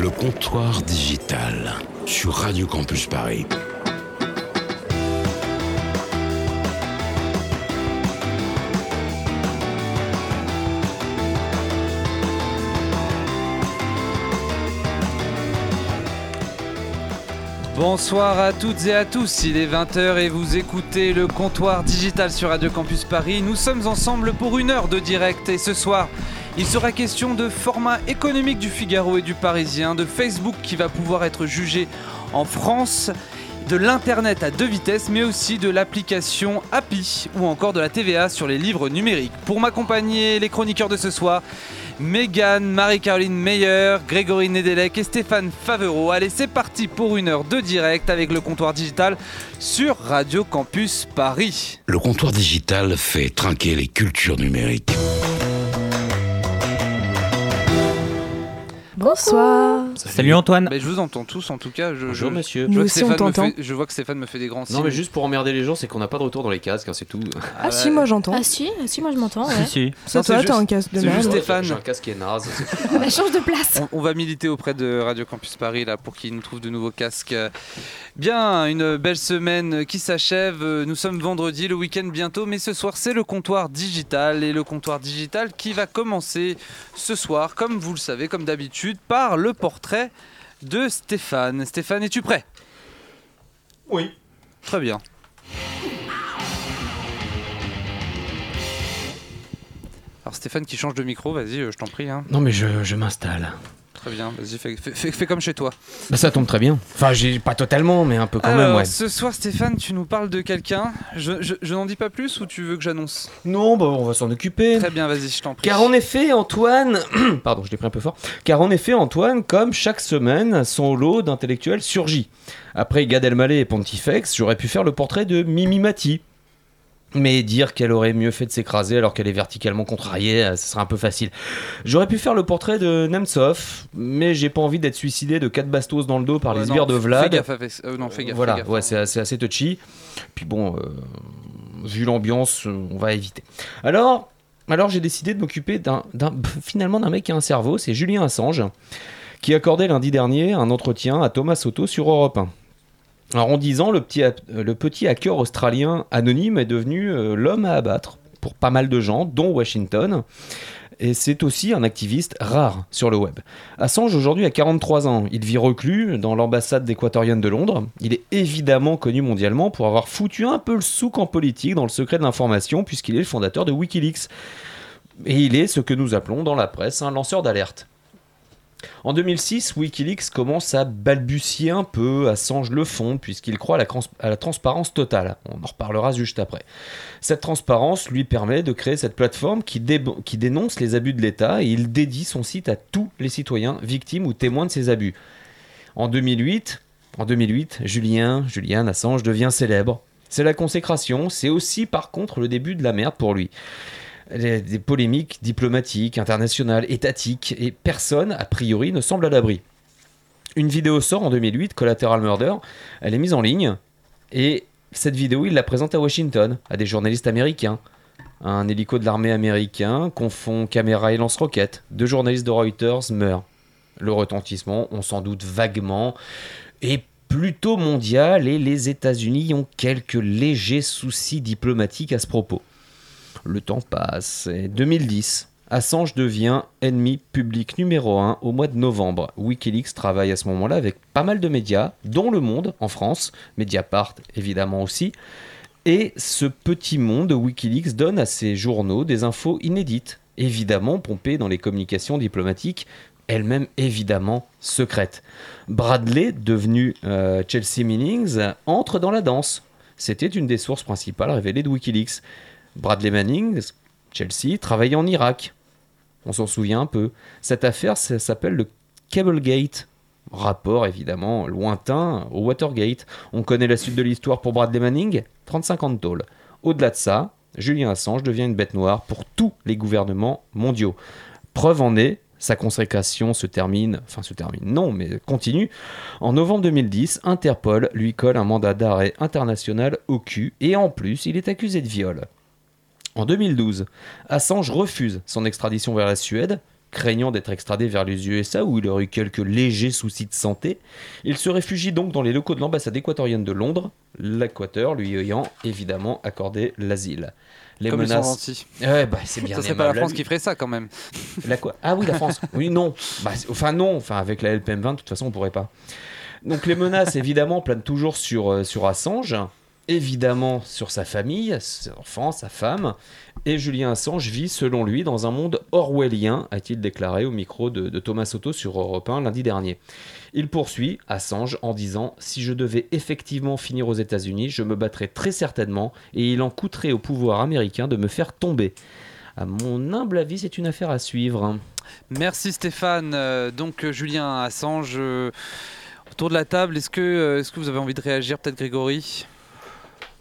Le comptoir digital sur Radio Campus Paris. Bonsoir à toutes et à tous, il est 20h et vous écoutez le comptoir digital sur Radio Campus Paris. Nous sommes ensemble pour une heure de direct et ce soir, il sera question de format économique du Figaro et du Parisien, de Facebook qui va pouvoir être jugé en France, de l'Internet à deux vitesses, mais aussi de l'application API ou encore de la TVA sur les livres numériques. Pour m'accompagner, les chroniqueurs de ce soir, Mégane, Marie-Caroline Meyer, Grégory Nedelec et Stéphane Favreau. Allez, c'est parti pour une heure de direct avec le comptoir digital sur Radio Campus Paris. Le comptoir digital fait trinquer les cultures numériques. Bonsoir. Salut Antoine. Ben, je vous entends tous en tout cas. Je, Bonjour je- monsieur. je Nous vois, que aussi, fait, je vois que Stéphane me fait des grands signes. Non mais juste pour emmerder les gens, c'est qu'on n'a pas de retour dans les casques, hein, c'est tout. Ah, si, moi j'entends. Ah si, ah si, moi je m'entends. Si, Ouais. si. Non, c'est toi, juste- t'as un casque de c'est merde. juste- Stéphane. J'ai un casque qui est naze. Bah, change de place. On, on va militer auprès de Radio Campus Paris là pour qu'ils nous trouvent de nouveaux casques. Bien, une belle semaine qui s'achève. Nous sommes vendredi, le week-end bientôt, mais ce soir c'est le comptoir digital et le comptoir digital qui va commencer ce soir, comme vous le savez, comme d'habitude, par le portrait de Stéphane. Stéphane, es-tu prêt? Oui. Très bien. Alors Stéphane qui change de micro, vas-y, euh, je t'en prie. hein. Non mais je, je m'installe. Très bien, vas-y, fais, fais- fais- fais comme chez toi. Bah ça tombe très bien. Enfin j'ai pas totalement mais un peu quand Alors, même ouais. ce soir, Stéphane, tu nous parles de quelqu'un. Je, je- je n'en dis pas plus ou tu veux que j'annonce? Non bah on va s'en occuper. Très bien, vas-y, je t'en prie. Car en effet, Antoine, pardon, je l'ai pris un peu fort. Car en effet, Antoine, comme chaque semaine, son lot d'intellectuels surgit. Après Gad Elmaleh et Pontifex, j'aurais pu faire le portrait de Mimi Mati. Mais dire qu'elle aurait mieux fait de s'écraser alors qu'elle est verticalement contrariée, euh, ce serait un peu facile. J'aurais pu faire le portrait de Nemtsov, mais j'ai pas envie d'être suicidé de 4 bastos dans le dos par Ouais, les non, sbires de fais Vlad. gaffe avec- euh, non, fais gaffe. Voilà, fais gaffe, ouais, c'est assez, assez touchy. Puis bon, euh, vu l'ambiance, on va éviter. Alors, alors j'ai décidé de m'occuper d'un, d'un- finalement d'un mec qui a un cerveau, c'est Julien Assange, qui accordait lundi dernier un entretien à Thomas Soto sur Europe 1. Alors en 10 ans, le petit, ha- le petit hacker australien anonyme est devenu euh, l'homme à abattre pour pas mal de gens, dont Washington. Et c'est aussi un activiste rare sur le web. Assange aujourd'hui a 43 ans. Il vit reclus dans l'ambassade d'équatorienne de Londres. Il est évidemment connu mondialement pour avoir foutu un peu le souk en politique dans le secret de l'information puisqu'il est le fondateur de Wikileaks. Et il est ce que nous appelons dans la presse un lanceur d'alerte. En 2006, Wikileaks commence à balbutier un peu, Assange le fond, puisqu'il croit à la, transparence totale. On en reparlera juste après. Cette transparence lui permet de créer cette plateforme qui, dé- qui dénonce les abus de l'État et il dédie son site à tous les citoyens victimes ou témoins de ces abus. En 2008, en 2008 Julien, Julian Assange devient célèbre. C'est la consécration, c'est aussi par contre le début de la merde pour lui. Des polémiques diplomatiques, internationales, étatiques, et personne, a priori, ne semble à l'abri. Une vidéo sort en 2008, Collateral Murder, elle est mise en ligne, et cette vidéo, il la présente à Washington, à des journalistes américains. Un hélico de l'armée américain confond caméra et lance-roquettes. Deux journalistes de Reuters meurent. Le retentissement, on s'en doute vaguement, est plutôt mondial et les États-Unis ont quelques légers soucis diplomatiques à ce propos. Le temps passe. Et 2010, Assange devient ennemi public numéro 1 au mois de novembre. Wikileaks travaille à ce moment-là avec pas mal de médias, dont Le Monde en France, Mediapart évidemment aussi. Et ce petit monde, Wikileaks, donne à ses journaux des infos inédites, évidemment pompées dans les communications diplomatiques, elles-mêmes évidemment secrètes. Bradley, devenu euh, Chelsea Meanings, entre dans la danse. C'était une des sources principales révélées de Wikileaks. Bradley Manning, Chelsea, travaillait en Irak. On s'en souvient un peu. Cette affaire s'appelle le Cablegate. Rapport évidemment lointain au Watergate. On connaît la suite de l'histoire pour Bradley Manning 35 ans de tôle. Au-delà de ça, Julien Assange devient une bête noire pour tous les gouvernements mondiaux. Preuve en est, sa consécration se termine, enfin se termine, non, mais continue. En novembre 2010, Interpol lui colle un mandat d'arrêt international au cul et en plus, il est accusé de viol. En 2012, Assange refuse son extradition vers la Suède, Craignant d'être extradé vers les USA où il aurait eu quelques légers soucis de santé, il se réfugie donc dans les locaux de l'ambassade équatorienne de Londres, l'Équateur lui ayant évidemment accordé l'asile. Les Comme menaces. Ouais, bah, c'est bien Ça serait pas la France lui. qui ferait ça quand même. La quoi? Ah oui, la France. Oui, non. Bah, enfin, non. Enfin, avec la LPM20, de toute façon, on pourrait pas. Donc, les menaces, évidemment, planent toujours sur, euh, sur Assange. Évidemment, sur sa famille, ses enfants, sa femme. Et Julien Assange vit, selon lui, dans un monde orwellien, a-t-il déclaré au micro de, Thomas Soto sur Europe 1 lundi dernier. Il poursuit Assange en disant Si je devais effectivement finir aux États-Unis, je me battrais très certainement et il en coûterait au pouvoir américain de me faire tomber. À mon humble avis, c'est une affaire à suivre. Merci Stéphane. Euh, donc euh, Julien Assange, euh, autour de la table, est-ce que, euh, est-ce que vous avez envie de réagir peut-être Grégory?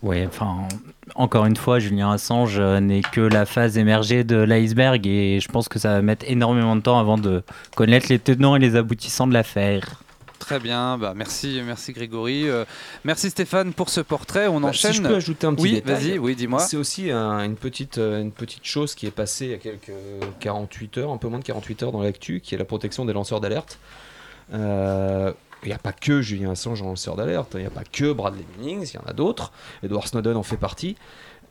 Oui, enfin, encore une fois, Julien Assange euh, n'est que la phase émergée de l'iceberg et je pense que ça va mettre énormément de temps avant de connaître les tenants et les aboutissants de l'affaire. Très bien, bah merci, merci Grégory. Euh, merci Stéphane pour ce portrait. On Bah, enchaîne. Si je peux ajouter un petit oui, détail. vas-y, oui, dis-moi. C'est aussi un- une, petite, euh, une petite chose qui est passée il y a quelques 48 heures, un peu moins de 48 heures dans l'actu, qui est la protection des lanceurs d'alerte. Euh, Il n'y a pas que Julien Assange en lanceur d'alerte, il n'y a pas que Bradley Billings, il y en a d'autres. Edward Snowden en fait partie.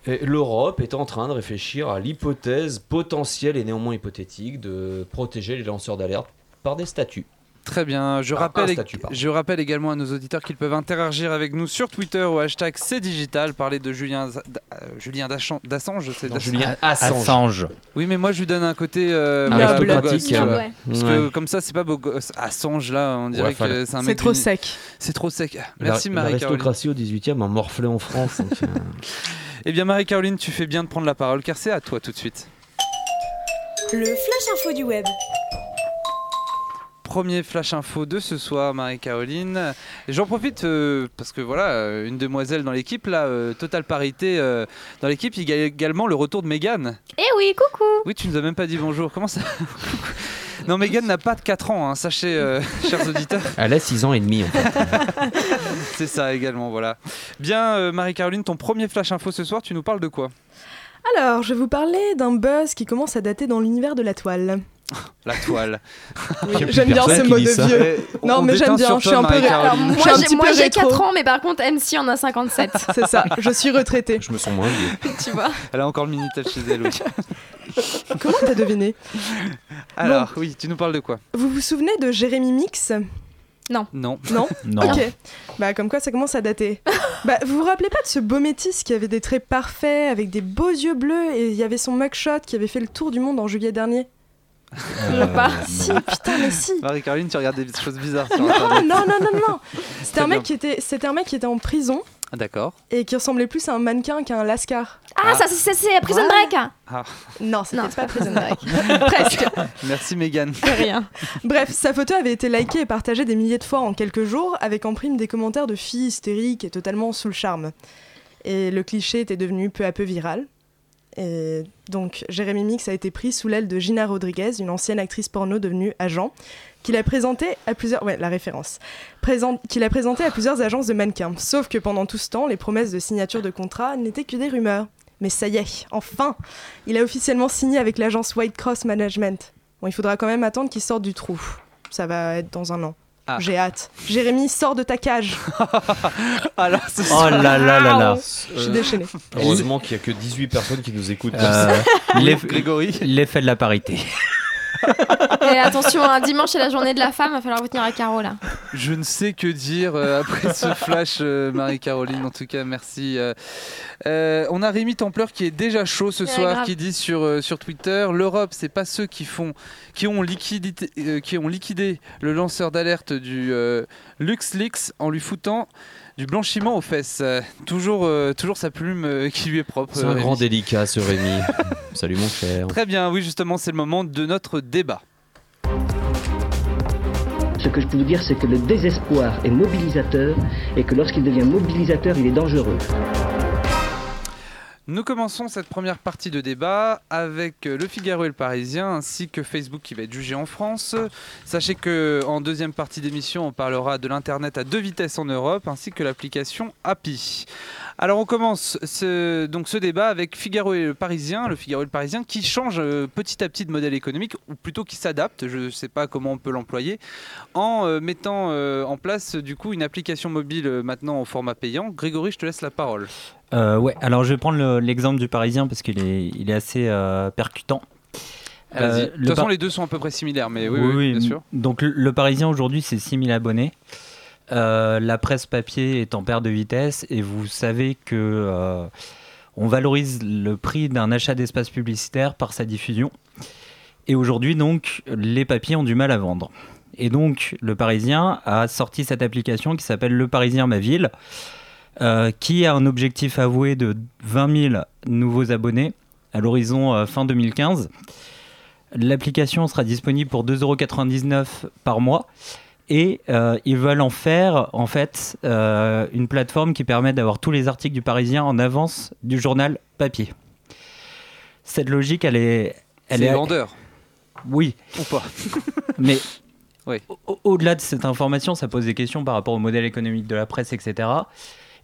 L'Europe est en train de réfléchir à l'hypothèse potentielle et néanmoins hypothétique de protéger les lanceurs d'alerte par des statuts. Très bien. Je Ah, rappelle, un statut, pardon. je rappelle également à nos auditeurs qu'ils peuvent interagir avec nous sur Twitter au hashtag C'est Digital, parler de Julien, euh, Julien d'Assange. c'est Julien Assange. Assange. Oui, mais moi je lui donne un côté euh, Ah, hein. vois. Ouais. Parce que comme ça, c'est pas beau gosse. Assange là, on dirait que c'est un C'est mec. trop d'une- sec. C'est trop sec. Merci Marie-Caroline. L'aristocratie au 18e a morflé en France. euh, Eh bien Marie-Caroline, tu fais bien de prendre la parole car c'est à toi tout de suite. Le flash info du web. Premier flash info de ce soir, Marie-Caroline. J'en profite euh, parce que voilà, euh, une demoiselle dans l'équipe, là, euh, totale parité euh, dans l'équipe. Il y a également le retour de Mégane. Eh oui, coucou Oui, tu nous as même pas dit bonjour. Comment ça Non, Mégane n'a pas de 4 ans, hein, sachez, euh, chers auditeurs. Elle a 6 ans et demi. En fait. C'est ça également, voilà. Bien, euh, Marie-Caroline, ton premier flash info ce soir, tu nous parles de quoi? Alors, je vais vous parler d'un buzz qui commence à dater dans l'univers de la toile. La toile. Oui, j'aime bien ce mot de vieux. On- Non, on mais j'aime bien, je suis un peu Alors moi j'ai petit moi, peu j'ai rétro. 4 ans, mais par contre MC en a 57, C'est ça, je suis retraitée. Je me sens moins vieux. tu vois. Elle a encore le Minitel chez elle, oui. Comment t'as deviné Alors, oui, tu nous parles de quoi Vous vous souvenez de Jérémy Mix Non. Non Non. Ok. Bah comme quoi ça commence à dater. bah vous vous rappelez pas de ce beau métis qui avait des traits parfaits, avec des beaux yeux bleus, et il y avait son mugshot qui avait fait le tour du monde en juillet dernier Euh, pas. Si, putain mais si Marie-Caroline, tu regardes des choses bizarres sur Non, non, non, non, non C'était un, mec qui était, c'était un mec qui était en prison Ah, D'accord. et qui ressemblait plus à un mannequin qu'à un lascar. Ah, ça, c'est- c'est c'est Prison Ouais. Break Non, c'était Non, pas Prison Break. Presque Merci Mégane. C'est rien. Bref, sa photo avait été likée et partagée des milliers de fois en quelques jours, avec en prime des commentaires de filles hystériques et totalement sous le charme. Et le cliché était devenu peu à peu viral. Et donc, Jérémy Mix a été pris sous l'aile de Gina Rodriguez, une ancienne actrice porno devenue agent, qu'il a présenté à plusieurs... À plusieurs agences de mannequins. Sauf que pendant tout ce temps, les promesses de signature de contrat n'étaient que des rumeurs. Mais ça y est, enfin Il a officiellement signé avec l'agence White Cross Management. Bon, il faudra quand même attendre qu'il sorte du trou. Ça va être dans un an. Ah. J'ai hâte. Jérémy, sors de ta cage. Alors, ce Oh là là là là. Je suis déchaînée. Heureusement qu'il n'y a que 18 personnes qui nous écoutent. Euh. L'effet de la parité. Et attention, un dimanche c'est la journée de la femme, va falloir retenir à Caro là. Je ne sais que dire euh, après ce flash, euh, Marie-Caroline. En tout cas, merci. euh. On a Rémi Templeur qui est déjà chaud ce soir, grave. qui dit sur, sur Twitter l'Europe, c'est pas ceux qui font, qui ont, liquidité, qui ont liquidé le lanceur d'alerte du LuxLeaks en lui foutant du blanchiment aux fesses. Euh, toujours, euh, toujours sa plume euh, qui lui est propre. C'est euh, un Rémi. grand délicat, ce Rémi. Salut mon cher. Très bien, oui, justement, c'est le moment de notre débat. Ce que je peux vous dire, c'est que le désespoir est mobilisateur et que lorsqu'il devient mobilisateur, il est dangereux. Nous commençons cette première partie de débat avec euh, Le Figaro et le Parisien ainsi que Facebook qui va être jugé en France. Sachez que en deuxième partie d'émission, on parlera de l'internet à deux vitesses en Europe ainsi que l'application API. Alors on commence ce, donc ce débat avec Figaro et le Parisien, le Figaro et le Parisien qui change euh, petit à petit de modèle économique ou plutôt qui s'adapte, je ne sais pas comment on peut l'employer, en euh, mettant en place du coup une application mobile maintenant au format payant. Grégory, je te laisse la parole. Euh, ouais, alors je vais prendre le- l'exemple du Parisien parce qu'il est, il est assez euh, percutant. Euh, de le toute façon, Par- les deux sont à peu près similaires, mais oui, oui, oui, bien sûr. Donc le, le Parisien aujourd'hui, c'est 6000 abonnés. La presse papier est en perte de vitesse et vous savez que on valorise le prix d'un achat d'espace publicitaire par sa diffusion. Et aujourd'hui, donc, les papiers ont du mal à vendre. Et donc, le Parisien a sorti cette application qui s'appelle Le Parisien Ma Ville, euh, qui a un objectif avoué de 20 000 nouveaux abonnés à l'horizon euh, fin 2015. L'application sera disponible pour 2,99€ par mois. Et euh, ils veulent en faire, en fait, une plateforme qui permet d'avoir tous les articles du Parisien en avance du journal papier. Cette logique, elle est... Elle C'est est vendeur Oui, ou pas mais Oui. au- au-delà de cette information, ça pose des questions par rapport au modèle économique de la presse, etc.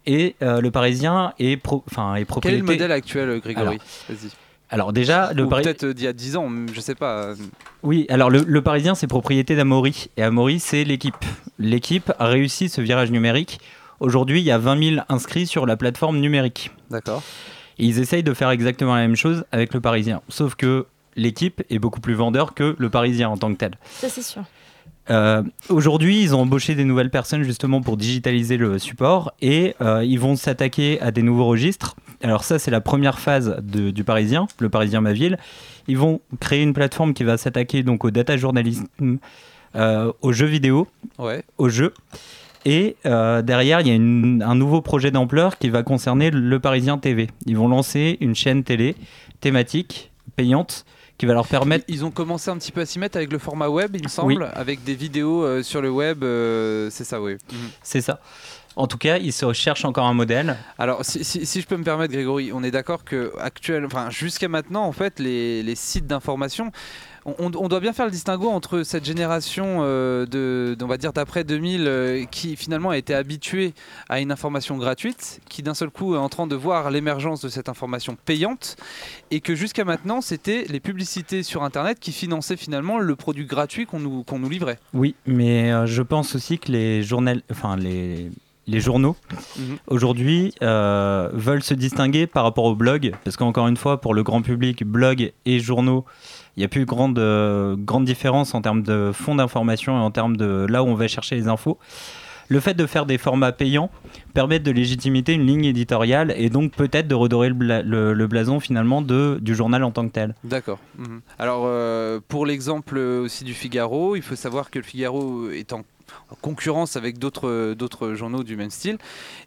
Et euh, le Parisien est, pro- enfin, est Quel est propriété... le modèle actuel, euh, Grégory Alors, Vas-y. Alors déjà, le Ou Pari- peut-être euh, d'il y a 10 ans, je sais pas. Oui, alors le, le Parisien, c'est propriété d'Amaury. Et Amaury, c'est l'équipe. L'équipe a réussi ce virage numérique. Aujourd'hui, il y a 20 000 inscrits sur la plateforme numérique. D'accord. Et ils essayent de faire exactement la même chose avec le Parisien. Sauf que l'équipe est beaucoup plus vendeur que le Parisien en tant que tel. Ça, c'est sûr. Euh, Aujourd'hui, ils ont embauché des nouvelles personnes justement pour digitaliser le support et euh, ils vont s'attaquer à des nouveaux registres. Alors ça, c'est la première phase de- du Parisien, le Parisien Ma Ville. Ils vont créer une plateforme qui va s'attaquer donc au data journalisme, euh, aux jeux vidéo, Ouais. aux jeux. Et derrière, il y a une- un nouveau projet d'ampleur qui va concerner le Parisien TV. Ils vont lancer une chaîne télé thématique, payante, qui va leur permettre Ils ont commencé un petit peu à s'y mettre avec le format web, il me semble, Oui. avec des vidéos euh, sur le web. euh, c'est ça, oui. Mhm. C'est ça. En tout cas, ils se cherchent encore un modèle. Alors, si, si- si je peux me permettre, Grégory, on est d'accord que actuel, enfin, jusqu'à maintenant, en fait, les, les sites d'information, on, doit bien faire le distinguo entre cette génération euh, de, on va dire d'après 2000, euh, qui finalement a été habituée à une information gratuite, qui d'un seul coup est en train de voir l'émergence de cette information payante, et que jusqu'à maintenant, c'était les publicités sur Internet qui finançaient finalement le produit gratuit qu'on nous, livrait. Oui, mais euh, je pense aussi que les, journal... enfin. Les journaux Mhm. aujourd'hui euh, veulent se distinguer par rapport au blog, parce qu'encore une fois, pour le grand public, blog et journaux, il n'y a plus grande, euh, grande différence en termes de fonds d'information et en termes de là où on va chercher les infos. Le fait de faire des formats payants permet de légitimer une ligne éditoriale et donc peut-être de redorer le, bla- le- le blason finalement de, du journal en tant que tel. D'accord. Mhm. Alors, euh, pour l'exemple aussi du Figaro, il faut savoir que le Figaro est en en concurrence avec d'autres d'autres journaux du même style.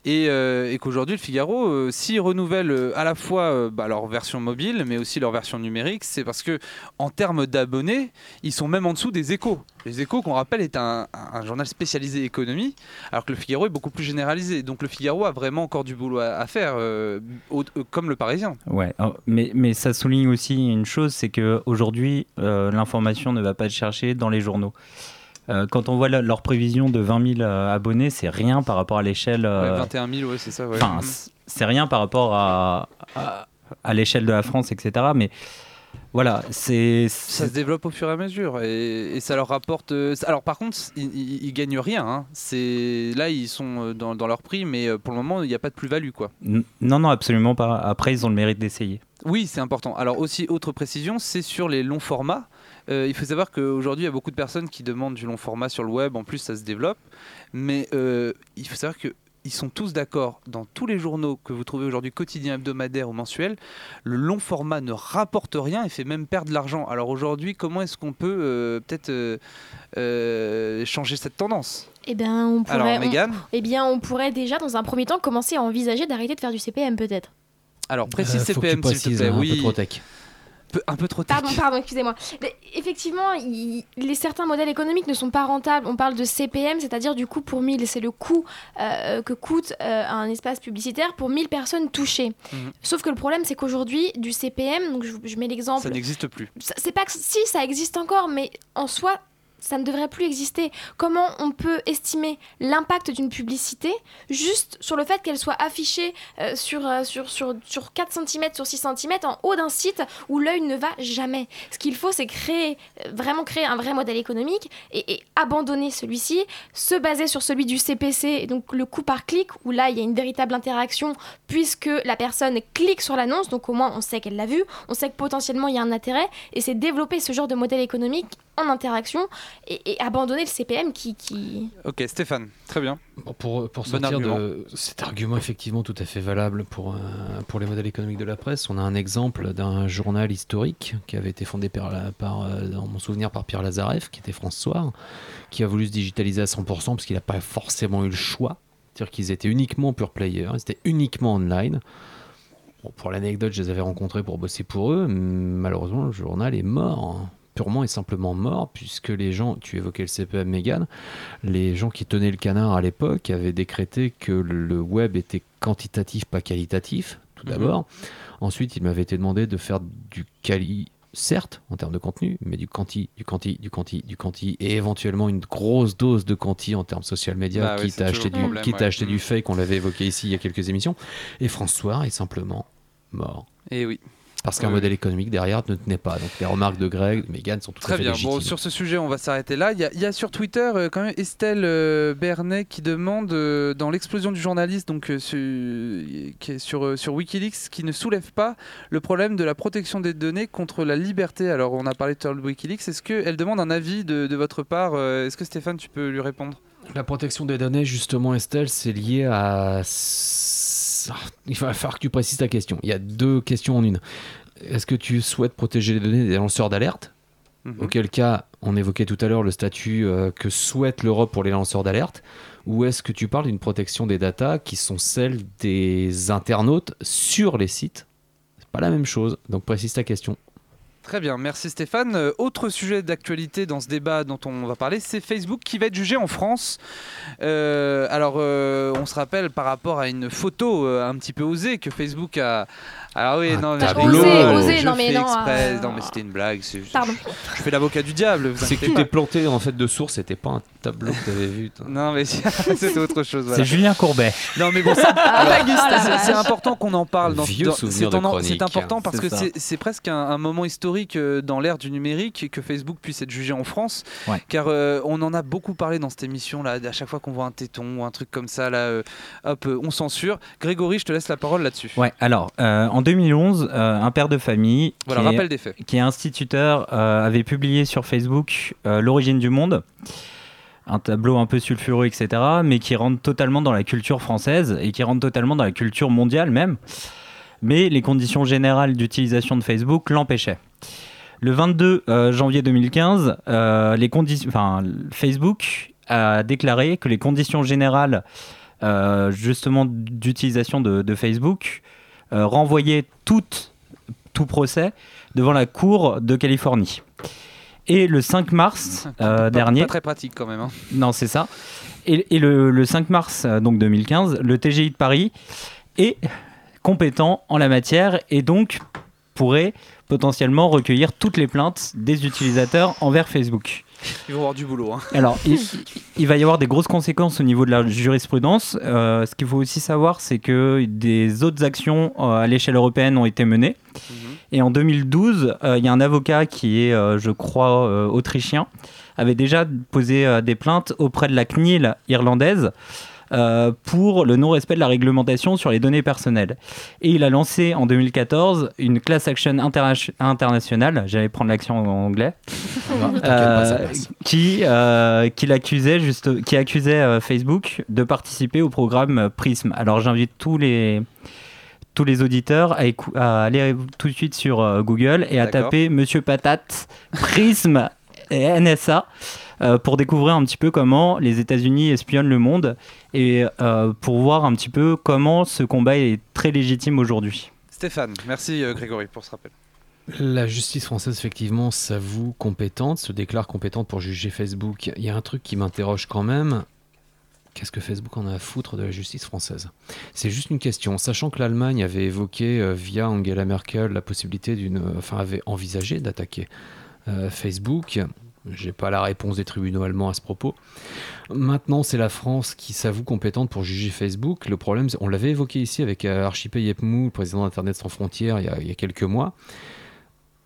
Et, euh, et qu'aujourd'hui le Figaro euh, s'il renouvelle euh, à la fois euh, bah, leur version mobile mais aussi leur version numérique c'est parce que en termes d'abonnés ils sont même en dessous des échos. Les échos qu'on rappelle est un, journal spécialisé économie alors que le Figaro est beaucoup plus généralisé. Donc le Figaro a vraiment encore du boulot à, faire euh, euh, comme le Parisien. Ouais, oh, mais, mais ça souligne aussi une chose, c'est qu'aujourd'hui, euh, l'information ne va pas être cherchée dans les journaux. Euh, quand on voit la- leur prévision de 20 000 euh, abonnés, c'est rien par rapport à l'échelle. euh, Ouais, 21 000 ouais c'est ça ouais. Enfin, c- c'est rien par rapport à, à, à l'échelle de la France, etc. Mais voilà, c'est. Ça se développe au fur et à mesure et, et ça leur rapporte. euh, Alors par contre, ils, ils- ils gagnent rien. hein. C'est là ils sont euh, dans, dans leur prix, mais euh, pour le moment il n'y a pas de plus-value quoi. N- Non, non, absolument pas. Après, ils ont le mérite d'essayer. Oui, c'est important. Alors aussi autre précision, c'est sur les longs formats. Euh, il faut savoir qu'aujourd'hui il y a beaucoup de personnes qui demandent du long format sur le web. En plus, ça se développe, mais euh, il faut savoir que ils sont tous d'accord dans tous les journaux que vous trouvez aujourd'hui, quotidiens, hebdomadaires ou mensuels, le long format ne rapporte rien et fait même perdre de l'argent. Alors aujourd'hui, comment est-ce qu'on peut euh, peut-être euh, euh, changer cette tendance? Eh bien, on pourrait. Alors, on- Mégane Eh bien, on pourrait déjà, dans un premier temps, commencer à envisager d'arrêter de faire du CPM, peut-être. Alors, précise Euh, CPM, s'il te plaît. hein, un peu oui. trop tech. Peu- un peu trop tech. Pardon, pardon, excusez-moi. Effectivement, il- les certains modèles économiques ne sont pas rentables. On parle de CPM, c'est-à-dire du coût pour 1000. C'est le coût euh, que coûte euh, un espace publicitaire pour 1000 personnes touchées. Mhm. Sauf que le problème, c'est qu'aujourd'hui, du CPM, donc je, je mets l'exemple. Ça n'existe plus. C'est pas que si ça existe encore, mais en soi, ça ne devrait plus exister. Comment on peut estimer l'impact d'une publicité juste sur le fait qu'elle soit affichée euh, sur, euh, sur, sur, sur 4 cm, sur 6 cm, en haut d'un site où l'œil ne va jamais? Ce qu'il faut, c'est créer, euh, vraiment créer un vrai modèle économique et, abandonner celui-ci, se baser sur celui du CPC, donc le coût par clic, où là, il y a une véritable interaction puisque la personne clique sur l'annonce, donc au moins on sait qu'elle l'a vu, on sait que potentiellement il y a un intérêt, et c'est développer ce genre de modèle économique en interaction et, et abandonner le CPM qui... qui... Ok, Stéphane, très bien. Bon, Pour, pour Bon sortir argument. de cet argument effectivement tout à fait valable pour, euh, pour les modèles économiques de la presse, on a un exemple d'un journal historique qui avait été fondé par, euh, dans mon souvenir par Pierre Lazareff, qui était France Soir, qui a voulu se digitaliser à 100% parce qu'il n'a pas forcément eu le choix. C'est-à-dire qu'ils étaient uniquement pure player, ils étaient uniquement online. Bon, pour l'anecdote, je les avais rencontrés pour bosser pour eux. Malheureusement, le journal est mort. Purement et simplement mort, puisque les gens, tu évoquais le CPM Megan, les gens qui tenaient le canard à l'époque avaient décrété que le web était quantitatif, pas qualitatif, tout Mhm. d'abord. Ensuite, il m'avait été demandé de faire du quali, certes, en termes de contenu, mais du quanti, du quanti, du quanti, du quanti, et éventuellement une grosse dose de quanti en termes social media, Bah oui, quitte c'est à acheter, toujours du, problème, quitte ouais. Mhm. du fake, on l'avait évoqué ici il y a quelques émissions. Et François est simplement mort. Et oui. Parce qu'un Oui, modèle économique derrière ne tenait pas. Donc les remarques de Greg, de Megan sont tout Très à fait bien. légitimes. Bon, sur ce sujet, on va s'arrêter là. Il y, a- il y a sur Twitter euh, quand même Estelle euh, Bernet qui demande euh, dans l'explosion du journaliste, donc euh, su- qui est sur, euh, sur WikiLeaks, qui ne soulève pas le problème de la protection des données contre la liberté. Alors, on a parlé tout à l'heure de WikiLeaks. Est-ce qu'elle demande un avis de, de votre part euh, Est-ce que Stéphane, tu peux lui répondre? La protection des données, justement, Estelle, c'est lié à. Il va falloir que tu précises ta question. Il y a deux questions en une. Est-ce que tu souhaites protéger les données des lanceurs d'alerte Mhm. Auquel cas, on évoquait tout à l'heure le statut euh, que souhaite l'Europe pour les lanceurs d'alerte. Ou est-ce que tu parles d'une protection des datas qui sont celles des internautes sur les sites? C'est pas la même chose. Donc précise ta question. Très bien, merci Stéphane. Euh, autre sujet d'actualité dans ce débat dont on va parler, c'est Facebook qui va être jugé en France. Euh, alors, euh, on se rappelle par rapport à une photo euh, un petit peu osée que Facebook a. Alors oui, Un non, mais tableau. Osé, osé, je non, mais non, exprès. euh, Non mais c'était une blague. je- Pardon. Je fais l'avocat du diable. C'est que tu t'es planté en fait de source, c'était pas un tableau que t'avais vu. toi. Non mais c'était autre chose. voilà. C'est Julien Courbet. Non mais bon, c'est Ah, c'est- important qu'on en parle. Dans, Vieux dans- souvenir c'est de en- chronique. c'est important parce C'est que c'est c'est presque un, un moment historique euh, dans l'ère du numérique que Facebook puisse être jugé en France. Ouais. Car euh, on en a beaucoup parlé dans cette émission là. À chaque fois qu'on voit un téton ou un truc comme ça là, euh, hop, on censure. Grégory, je te laisse la parole là-dessus. Ouais, alors, euh, en 2011, euh, un père de famille Voilà, qui, est, rappel des faits. qui est instituteur avait publié sur Facebook L'origine du monde, un tableau un peu sulfureux, etc., mais qui rentre totalement dans la culture française et qui rentre totalement dans la culture mondiale même. Mais les conditions générales d'utilisation de Facebook l'empêchaient. Le 22 euh, janvier 2015, euh, les conditions, enfin, Facebook a déclaré que les conditions générales euh, justement d'utilisation de, de Facebook euh, renvoyaient toute- tout procès devant la Cour de Californie. Et le 5 mars euh, Pas- dernier, Pas très pratique quand même. hein. non, c'est ça. Et, et le, le 5 mars donc 2015, le TGI de Paris est compétent en la matière et donc pourrait potentiellement recueillir toutes les plaintes des utilisateurs envers Facebook. Ils vont avoir du boulot. hein. Alors, il, il va y avoir des grosses conséquences au niveau de la jurisprudence. Euh, ce qu'il faut aussi savoir, c'est que des autres actions euh, à l'échelle européenne ont été menées. Mhm. Et en 2012, euh, il y a un avocat qui est, je crois, autrichien, avait déjà posé des plaintes auprès de la CNIL irlandaise euh, pour le non-respect de la réglementation sur les données personnelles. Et il a lancé en 2014 une class action interna- internationale, j'allais prendre l'action en anglais, euh, qui, euh, qui l'accusait juste, qui accusait Facebook de participer au programme Prism. Alors j'invite tous les tous les auditeurs à, aller tout de suite sur euh, Google et à taper Monsieur Patate Prism et NSA euh, pour découvrir un petit peu comment les États-Unis espionnent le monde et euh, pour voir un petit peu comment ce combat est très légitime aujourd'hui. Stéphane, merci euh, Grégory pour ce rappel. La justice française, effectivement, s'avoue compétente, se déclare compétente pour juger Facebook. Il y a un truc qui m'interroge quand même. Qu'est-ce que Facebook en a à foutre de la justice française? C'est juste une question. Sachant que l'Allemagne avait évoqué euh, via Angela Merkel la possibilité d'une. Enfin, avait envisagé d'attaquer euh, Facebook. J'ai pas la réponse des tribunaux allemands à ce propos. Maintenant, c'est la France qui s'avoue compétente pour juger Facebook. Le problème, on l'avait évoqué ici avec euh, Archipel Yepmou, le président d'Internet sans frontières, il y a- quelques mois.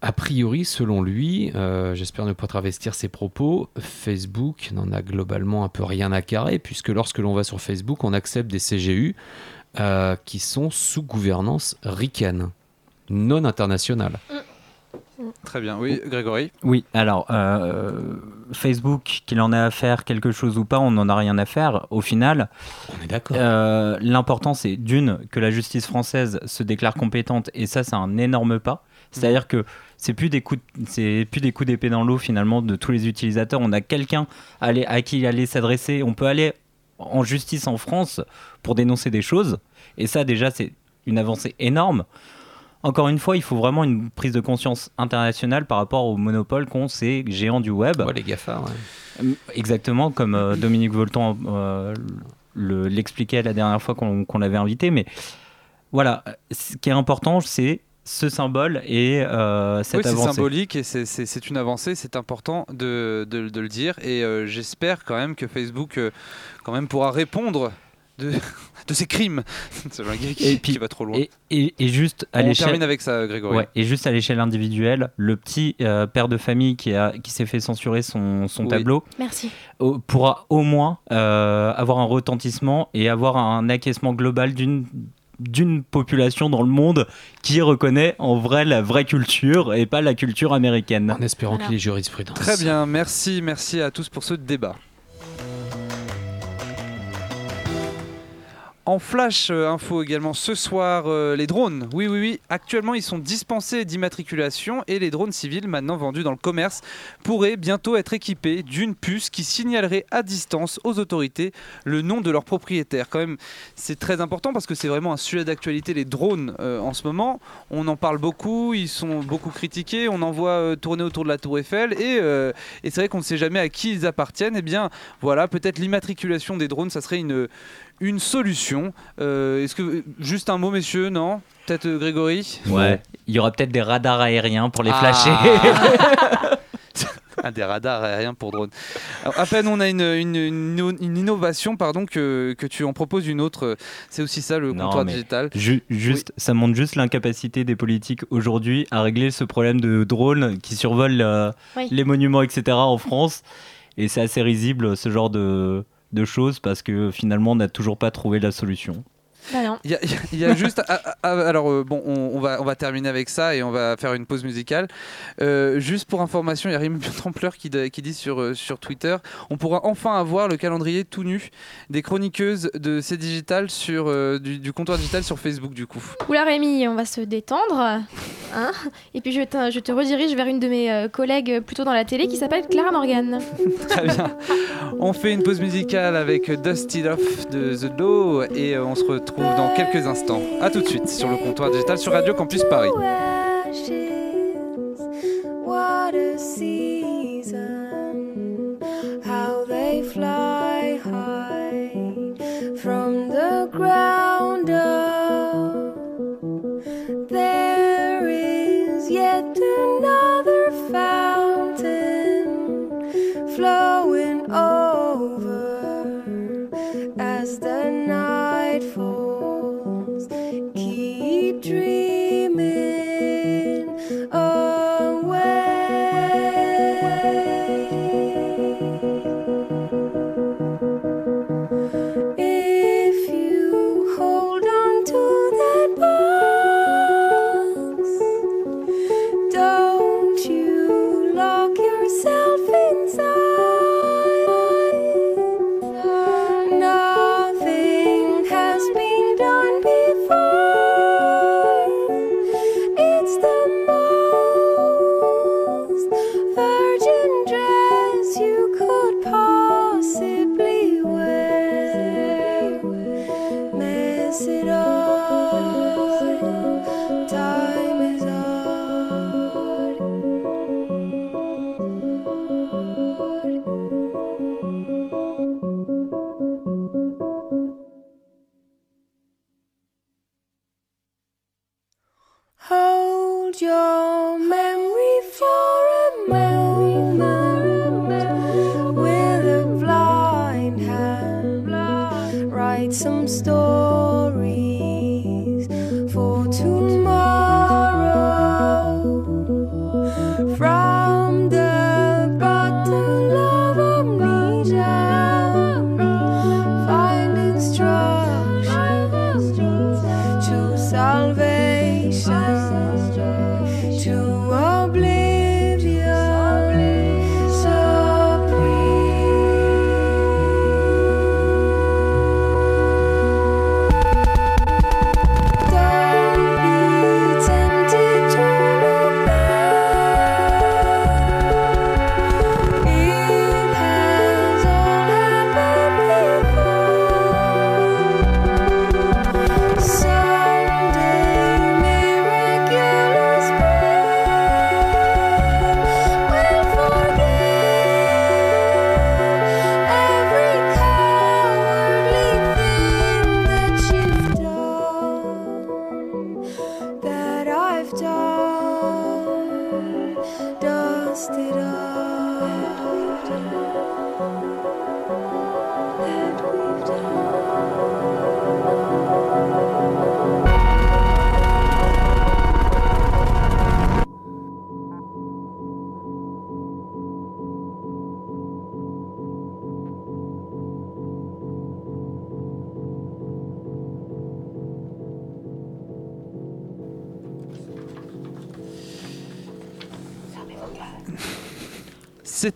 A priori, selon lui, euh, j'espère ne pas travestir ses propos, Facebook n'en a globalement un peu rien à carrer, puisque lorsque l'on va sur Facebook, on accepte des CGU euh, qui sont sous gouvernance ricaine, non internationale. Très bien. Oui, Grégory. Oui, alors euh, Facebook, qu'il en ait à faire quelque chose ou pas, on n'en a rien à faire. Au final, On est d'accord. euh, l'important c'est d'une que la justice française se déclare compétente et ça c'est un énorme pas. C'est-à-dire que c'est plus des coups, de- c'est plus des coups d'épée dans l'eau finalement de tous les utilisateurs. On a quelqu'un à qui aller s'adresser. On peut aller en justice en France pour dénoncer des choses et ça déjà c'est une avancée énorme. Encore une fois, il faut vraiment une prise de conscience internationale par rapport au monopole qu'ont ces géants du web. Ouais, les GAFA, ouais. Euh, Exactement, comme euh, Dominique Volton euh, le- l'expliquait la dernière fois qu'on l'avait invité. Mais voilà, ce qui est important, c'est ce symbole et euh, cette oui, c'est symbolique et c'est- une avancée, c'est important de, de- de le dire. Et euh, j'espère quand même que Facebook euh, quand même pourra répondre de, de ses crimes. c'est un gars qui, Et puis- qui va trop loin. Et, et- et juste à On l'échelle. termine avec ça, Grégory. Ouais, et juste à l'échelle individuelle, le petit euh, père de famille qui, a, qui s'est fait censurer son, son Oui. tableau Merci. au- pourra au moins euh, avoir un retentissement et avoir un acquiescement global d'une d'une population dans le monde qui reconnaît en vrai la vraie culture et pas la culture américaine. En espérant Voilà. qu'il y ait jurisprudence. Très bien, merci, merci à tous pour ce débat. En flash euh, info également ce soir, euh, les drones. Oui, oui, oui. Actuellement, ils sont dispensés d'immatriculation et les drones civils, maintenant vendus dans le commerce, pourraient bientôt être équipés d'une puce qui signalerait à distance aux autorités le nom de leur propriétaire. Quand même, c'est très important parce que c'est vraiment un sujet d'actualité, les drones euh, en ce moment. On en parle beaucoup, ils sont beaucoup critiqués, on en voit tourner autour de la Tour Eiffel et, et c'est vrai qu'on ne sait jamais à qui ils appartiennent. Eh bien, voilà, peut-être l'immatriculation des drones, ça serait une, une solution. Euh, Est-ce que juste un mot, messieurs, non? Peut-être euh, Grégory? Ouais. Il y aura peut-être des radars aériens pour les Ah. flasher. Ah, des radars aériens pour drones. Alors, à peine on a une, une- une- une innovation pardon, que, que tu en proposes une autre. C'est aussi ça le Non, comptoir mais- digital. Ju- juste, ça montre juste l'incapacité des politiques aujourd'hui à régler ce problème de drones qui survolent euh, Oui. les monuments, etc. en France. Et c'est assez risible ce genre de, de choses parce que finalement on n'a toujours pas trouvé la solution. Bah. Il y a, y juste. alors, euh, bon, on, on va, on va terminer avec ça et on va faire une pause musicale. Euh, juste pour information, il y a Rémi Templeur qui, qui dit sur, euh, sur Twitter on pourra enfin avoir le calendrier tout nu des chroniqueuses de C Digital sur, euh, du, du comptoir digital sur Facebook, du coup. Oula Rémi, on va se détendre. Hein Et puis je te, je te redirige vers une de mes euh, collègues plutôt dans la télé qui s'appelle Clara Morgan. Très bien. On fait une pause musicale avec Dusty Off de The Doe et on se retrouve dans quelques instants. A tout de suite sur le comptoir digital sur Radio Campus Paris.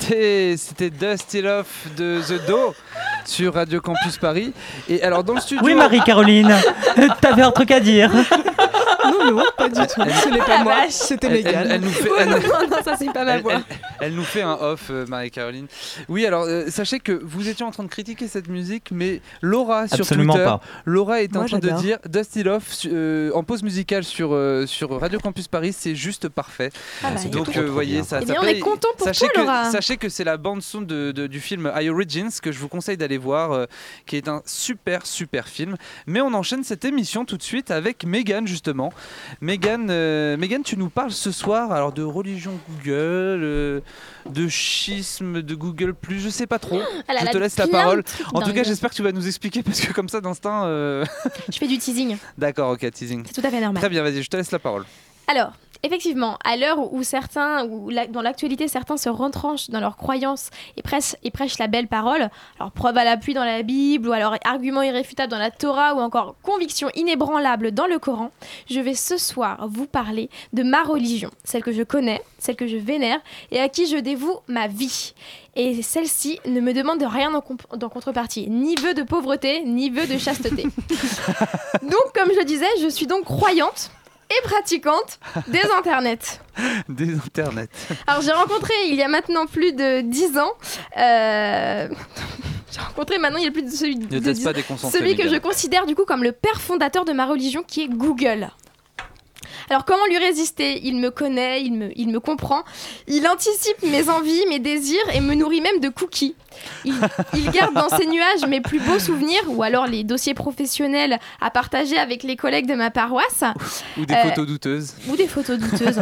C'était c'était Dusty Love de The Do sur Radio Campus Paris. Et alors dans le studio. Oui, Marie-Caroline, t'avais un truc à dire. Non, non, pas du tout. Ce n'est pas moi, c'était Elle, elle- elle nous fait, Oh elle- non, non, ça c'est pas ma elle- voix. Elle- nous fait un off, euh, Marie-Caroline. Oui, alors euh, sachez que vous étiez en train de critiquer cette musique, mais Laura sur Absolument Twitter, pas. Laura était en train de dire Dusty Love euh, en pause musicale sur, euh, sur Radio Campus Paris, c'est juste parfait. Ah bah, Donc, euh, trop voyez, bien. ça, Eh ça bien, on est content pour sachez toi, que, Laura. Sachez que c'est la bande-son de, de- du film I Origins que je vous conseille d'aller voir, euh, qui est un super, super film. Mais on enchaîne cette émission tout de suite avec Megan, justement. Megan, euh, Megan, tu nous parles ce soir alors de religion Google, euh, de schisme de Google, je sais pas trop. Elle a je te laisse la parole. En tout cas, j'espère que tu vas nous expliquer parce que comme ça, d'instinct. euh, Je fais du teasing, D'accord, ok, teasing. c'est tout à fait normal. Très bien, vas-y, je te laisse la parole. Alors, effectivement, à l'heure où certains, où la- dans l'actualité, certains se retranchent dans leurs croyances et prêchent, et prêchent la belle parole, alors preuve à l'appui dans la Bible, ou alors argument irréfutable dans la Torah, ou encore conviction inébranlable dans le Coran, je vais ce soir vous parler de ma religion, celle que je connais, celle que je vénère, et à qui je dévoue ma vie. Et celle-ci ne me demande rien en, contrepartie, ni vœu de pauvreté, ni vœu de chasteté. donc, comme je le disais, je suis donc croyante et pratiquante des internets. Des internets. Alors j'ai rencontré il y a maintenant plus de 10 ans, euh, j'ai rencontré maintenant il y a plus de celui, Ne de te laisse 10 pas celui que je considère du coup comme le père fondateur de ma religion qui est Google. Alors comment lui résister? Il me connaît, il me, il me comprend, il anticipe mes envies, mes désirs et me nourrit même de cookies. Il, il garde dans ses nuages mes plus beaux souvenirs ou alors les dossiers professionnels à partager avec les collègues de ma paroisse Ou des Euh, photos douteuses. ou des photos douteuses.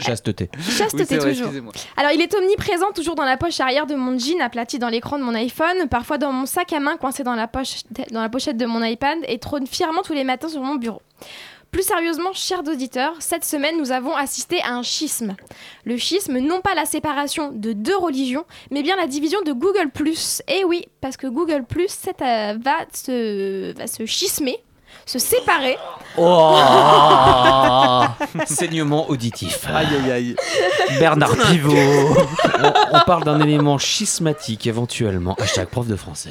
Chasteté. Chasteté Oui, vrai, toujours. Alors, il est omniprésent, toujours dans la poche arrière de mon jean, aplati dans l'écran de mon iPhone, parfois dans mon sac à main coincé dans la, poche, dans la pochette de mon iPad et trône fièrement tous les matins sur mon bureau. Plus sérieusement, chers auditeurs, cette semaine, nous avons assisté à un schisme. Le schisme, non pas la séparation de deux religions, mais bien la division de Google+. Et oui, parce que Google+, euh, va, se, va se schismer, se séparer. Oh Saignement auditif. Aïe aïe aïe. Bernard Pivot. on, on parle d'un élément schismatique éventuellement. Hashtag prof de français.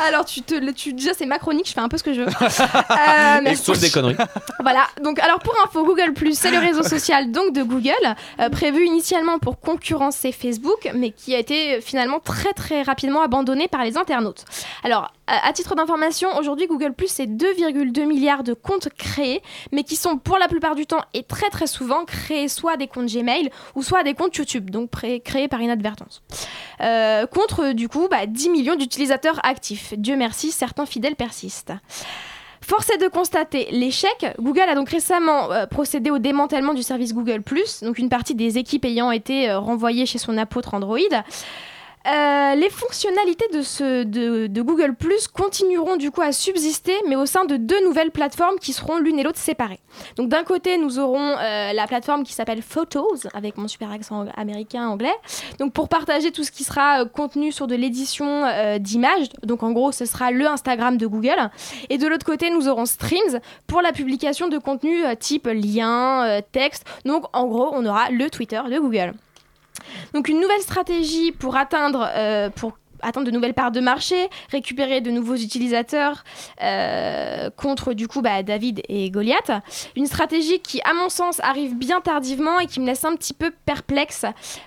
Alors, tu te, tu, déjà, c'est ma chronique, je fais un peu ce que je veux. Euh, merci. Sauf des conneries. Voilà, donc alors pour info, Google c'est le réseau social donc de Google, euh, prévu initialement pour concurrencer Facebook, mais qui a été euh, finalement très très rapidement abandonné par les internautes. Alors, à, à titre d'information, aujourd'hui Google c'est 2,2 milliards de comptes créés, mais qui sont pour la plupart du temps et très très souvent créés soit des comptes Gmail ou soit des comptes YouTube, donc créés par inadvertance. Euh, contre du coup bah, 10 millions d'utilisateurs actifs. Dieu merci, certains fidèles persistent. Force est de constater l'échec. Google a donc récemment euh, procédé au démantèlement du service Google ⁇ donc une partie des équipes ayant été euh, renvoyées chez son apôtre Android. Euh, les fonctionnalités de, Google Plus continueront du coup à subsister, mais au sein de deux nouvelles plateformes qui seront l'une et l'autre séparées. Donc d'un côté, nous aurons euh, la plateforme qui s'appelle Photos, avec mon super accent américain anglais, donc pour partager tout ce qui sera euh, contenu sur de l'édition d'images. Donc en gros, ce sera le Instagram de Google. Et de l'autre côté, nous aurons Streams pour la publication de contenu type lien, texte. Donc en gros, on aura le Twitter de Google. Donc une nouvelle stratégie pour atteindre, euh, pour atteindre de nouvelles parts de marché, récupérer de nouveaux utilisateurs euh, contre du coup bah, David et Goliath. Une stratégie qui, à mon sens, arrive bien tardivement et qui me laisse un petit peu perplexe.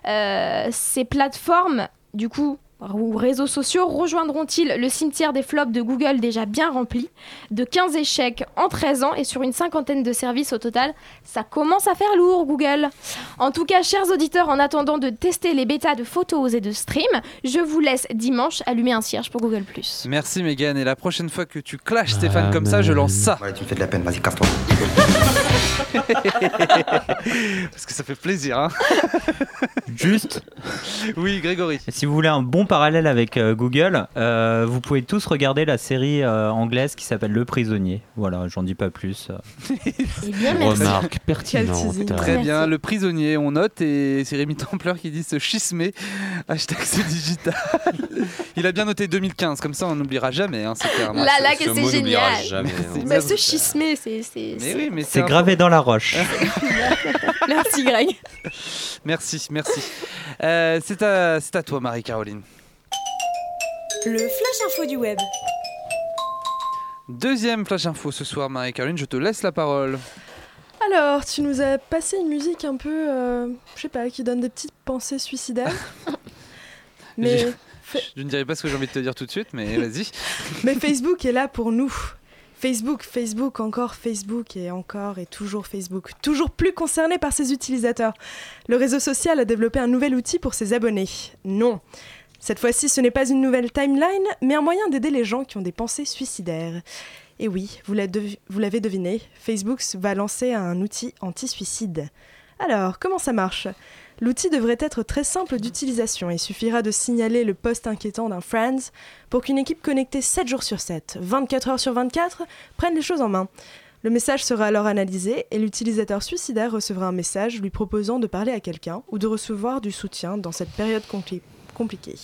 Euh, ces plateformes, du coup, ou réseaux sociaux rejoindront-ils le cimetière des flops de Google déjà bien rempli De 15 échecs en 13 ans et sur une cinquantaine de services au total, ça commence à faire lourd Google. En tout cas, chers auditeurs, en attendant de tester les bêtas de photos et de stream, je vous laisse dimanche allumer un cierge pour Google+. Merci Megan. Et la prochaine fois que tu clashes Stéphane comme ça, je lance ça. Ouais, tu me fais de la peine, vas-y, casse-toi. Parce que ça fait plaisir. Hein Juste, oui, Grégory. si vous voulez un bon parallèle avec euh, Google, euh, vous pouvez tous regarder la série euh, anglaise qui s'appelle Le Prisonnier. Voilà, j'en dis pas plus. Eh bien, merci. Remarque pertinente. Très bien, le prisonnier, on note et c'est Rémi Templeur qui dit se schismer. Hashtag c'est digital. Il a bien noté 2015, comme ça on n'oubliera jamais. Hein. Là, là, que c'est génial. jamais, c'est... c'est- Mais c'est- oui, mais C'est un- gravé dans la roche. Merci Greg. Merci, merci. Euh, c'est à, c'est à toi, Marie-Caroline. Le flash info du web. Deuxième flash info ce soir, Marie-Caroline, je te laisse la parole. Alors, tu nous as passé une musique un peu, euh, je sais pas, qui donne des petites pensées suicidaires. mais, Je ne dirai pas ce que j'ai envie de te dire tout de suite, mais vas-y. mais Facebook est là pour nous. Facebook, Facebook, encore Facebook et encore et toujours Facebook. Toujours plus concerné par ses utilisateurs. Le réseau social a développé un nouvel outil pour ses abonnés. Non. Cette fois-ci, ce n'est pas une nouvelle timeline, mais un moyen d'aider les gens qui ont des pensées suicidaires. Et oui, vous l'avez deviné, Facebook va lancer un outil anti-suicide. Alors, comment ça marche? L'outil devrait être très simple d'utilisation. Il suffira de signaler le post inquiétant d'un Friends pour qu'une équipe connectée 7 jours sur 7, 24 heures sur 24, prenne les choses en main. Le message sera alors analysé et l'utilisateur suicidaire recevra un message lui proposant de parler à quelqu'un ou de recevoir du soutien dans cette période compli- compliquée.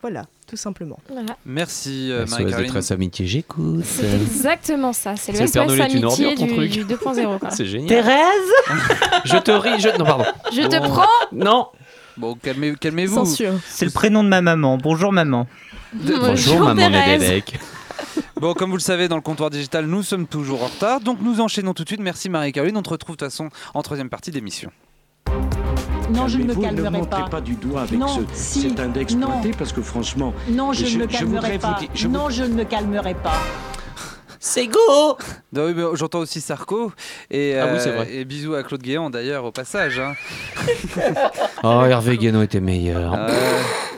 Voilà, tout simplement. Voilà. Merci, euh, SOS Marie-Caroline. détresse amitié, j'écoute. C'est exactement ça. C'est le SOS amitié du, truc. du 2.0. quoi. C'est génial. Thérèse Je te ris, je... Non, pardon. Je te Bon. prends Non. Bon, calmez- calmez-vous. Censure. C'est le prénom de ma maman. Bonjour maman. Bonjour, maman Thérèse. Bon, comme vous le savez, dans le comptoir digital, nous sommes toujours en retard. Donc nous enchaînons tout de suite. Merci Marie-Caroline. On te retrouve de toute façon en troisième partie d'émission. Non, je ne me calmerai ne montrez pas. pas du doigt avec Non, ce, si, cet index non. pointé parce que franchement, Non, je, Je- ne me calmerai pas. vous dire- je non, je ne me calmerai pas. C'est go Non, oui, mais J'entends aussi Sarko. Et, Ah oui, c'est euh, vrai. et bisous à Claude Guéant d'ailleurs au passage. hein. Oh, Hervé Guénon était meilleur. Euh,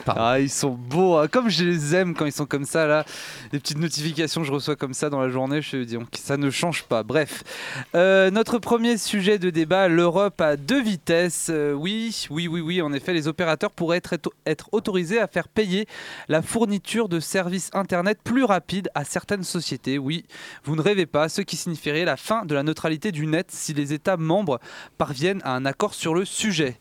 Pardon. ah, ils sont beaux. hein. Comme je les aime quand ils sont comme ça là. Les petites notifications que je reçois comme ça dans la journée, je dis donc, ça ne change pas. Bref, Euh, notre premier sujet de débat, l'Europe à deux vitesses. Euh, oui, oui, oui, oui. En effet, les opérateurs pourraient être, être autorisés à faire payer la fourniture de services internet plus rapides à certaines sociétés. Oui, vous ne rêvez pas, ce qui signifierait la fin de la neutralité du net si les États membres parviennent à un accord sur le sujet.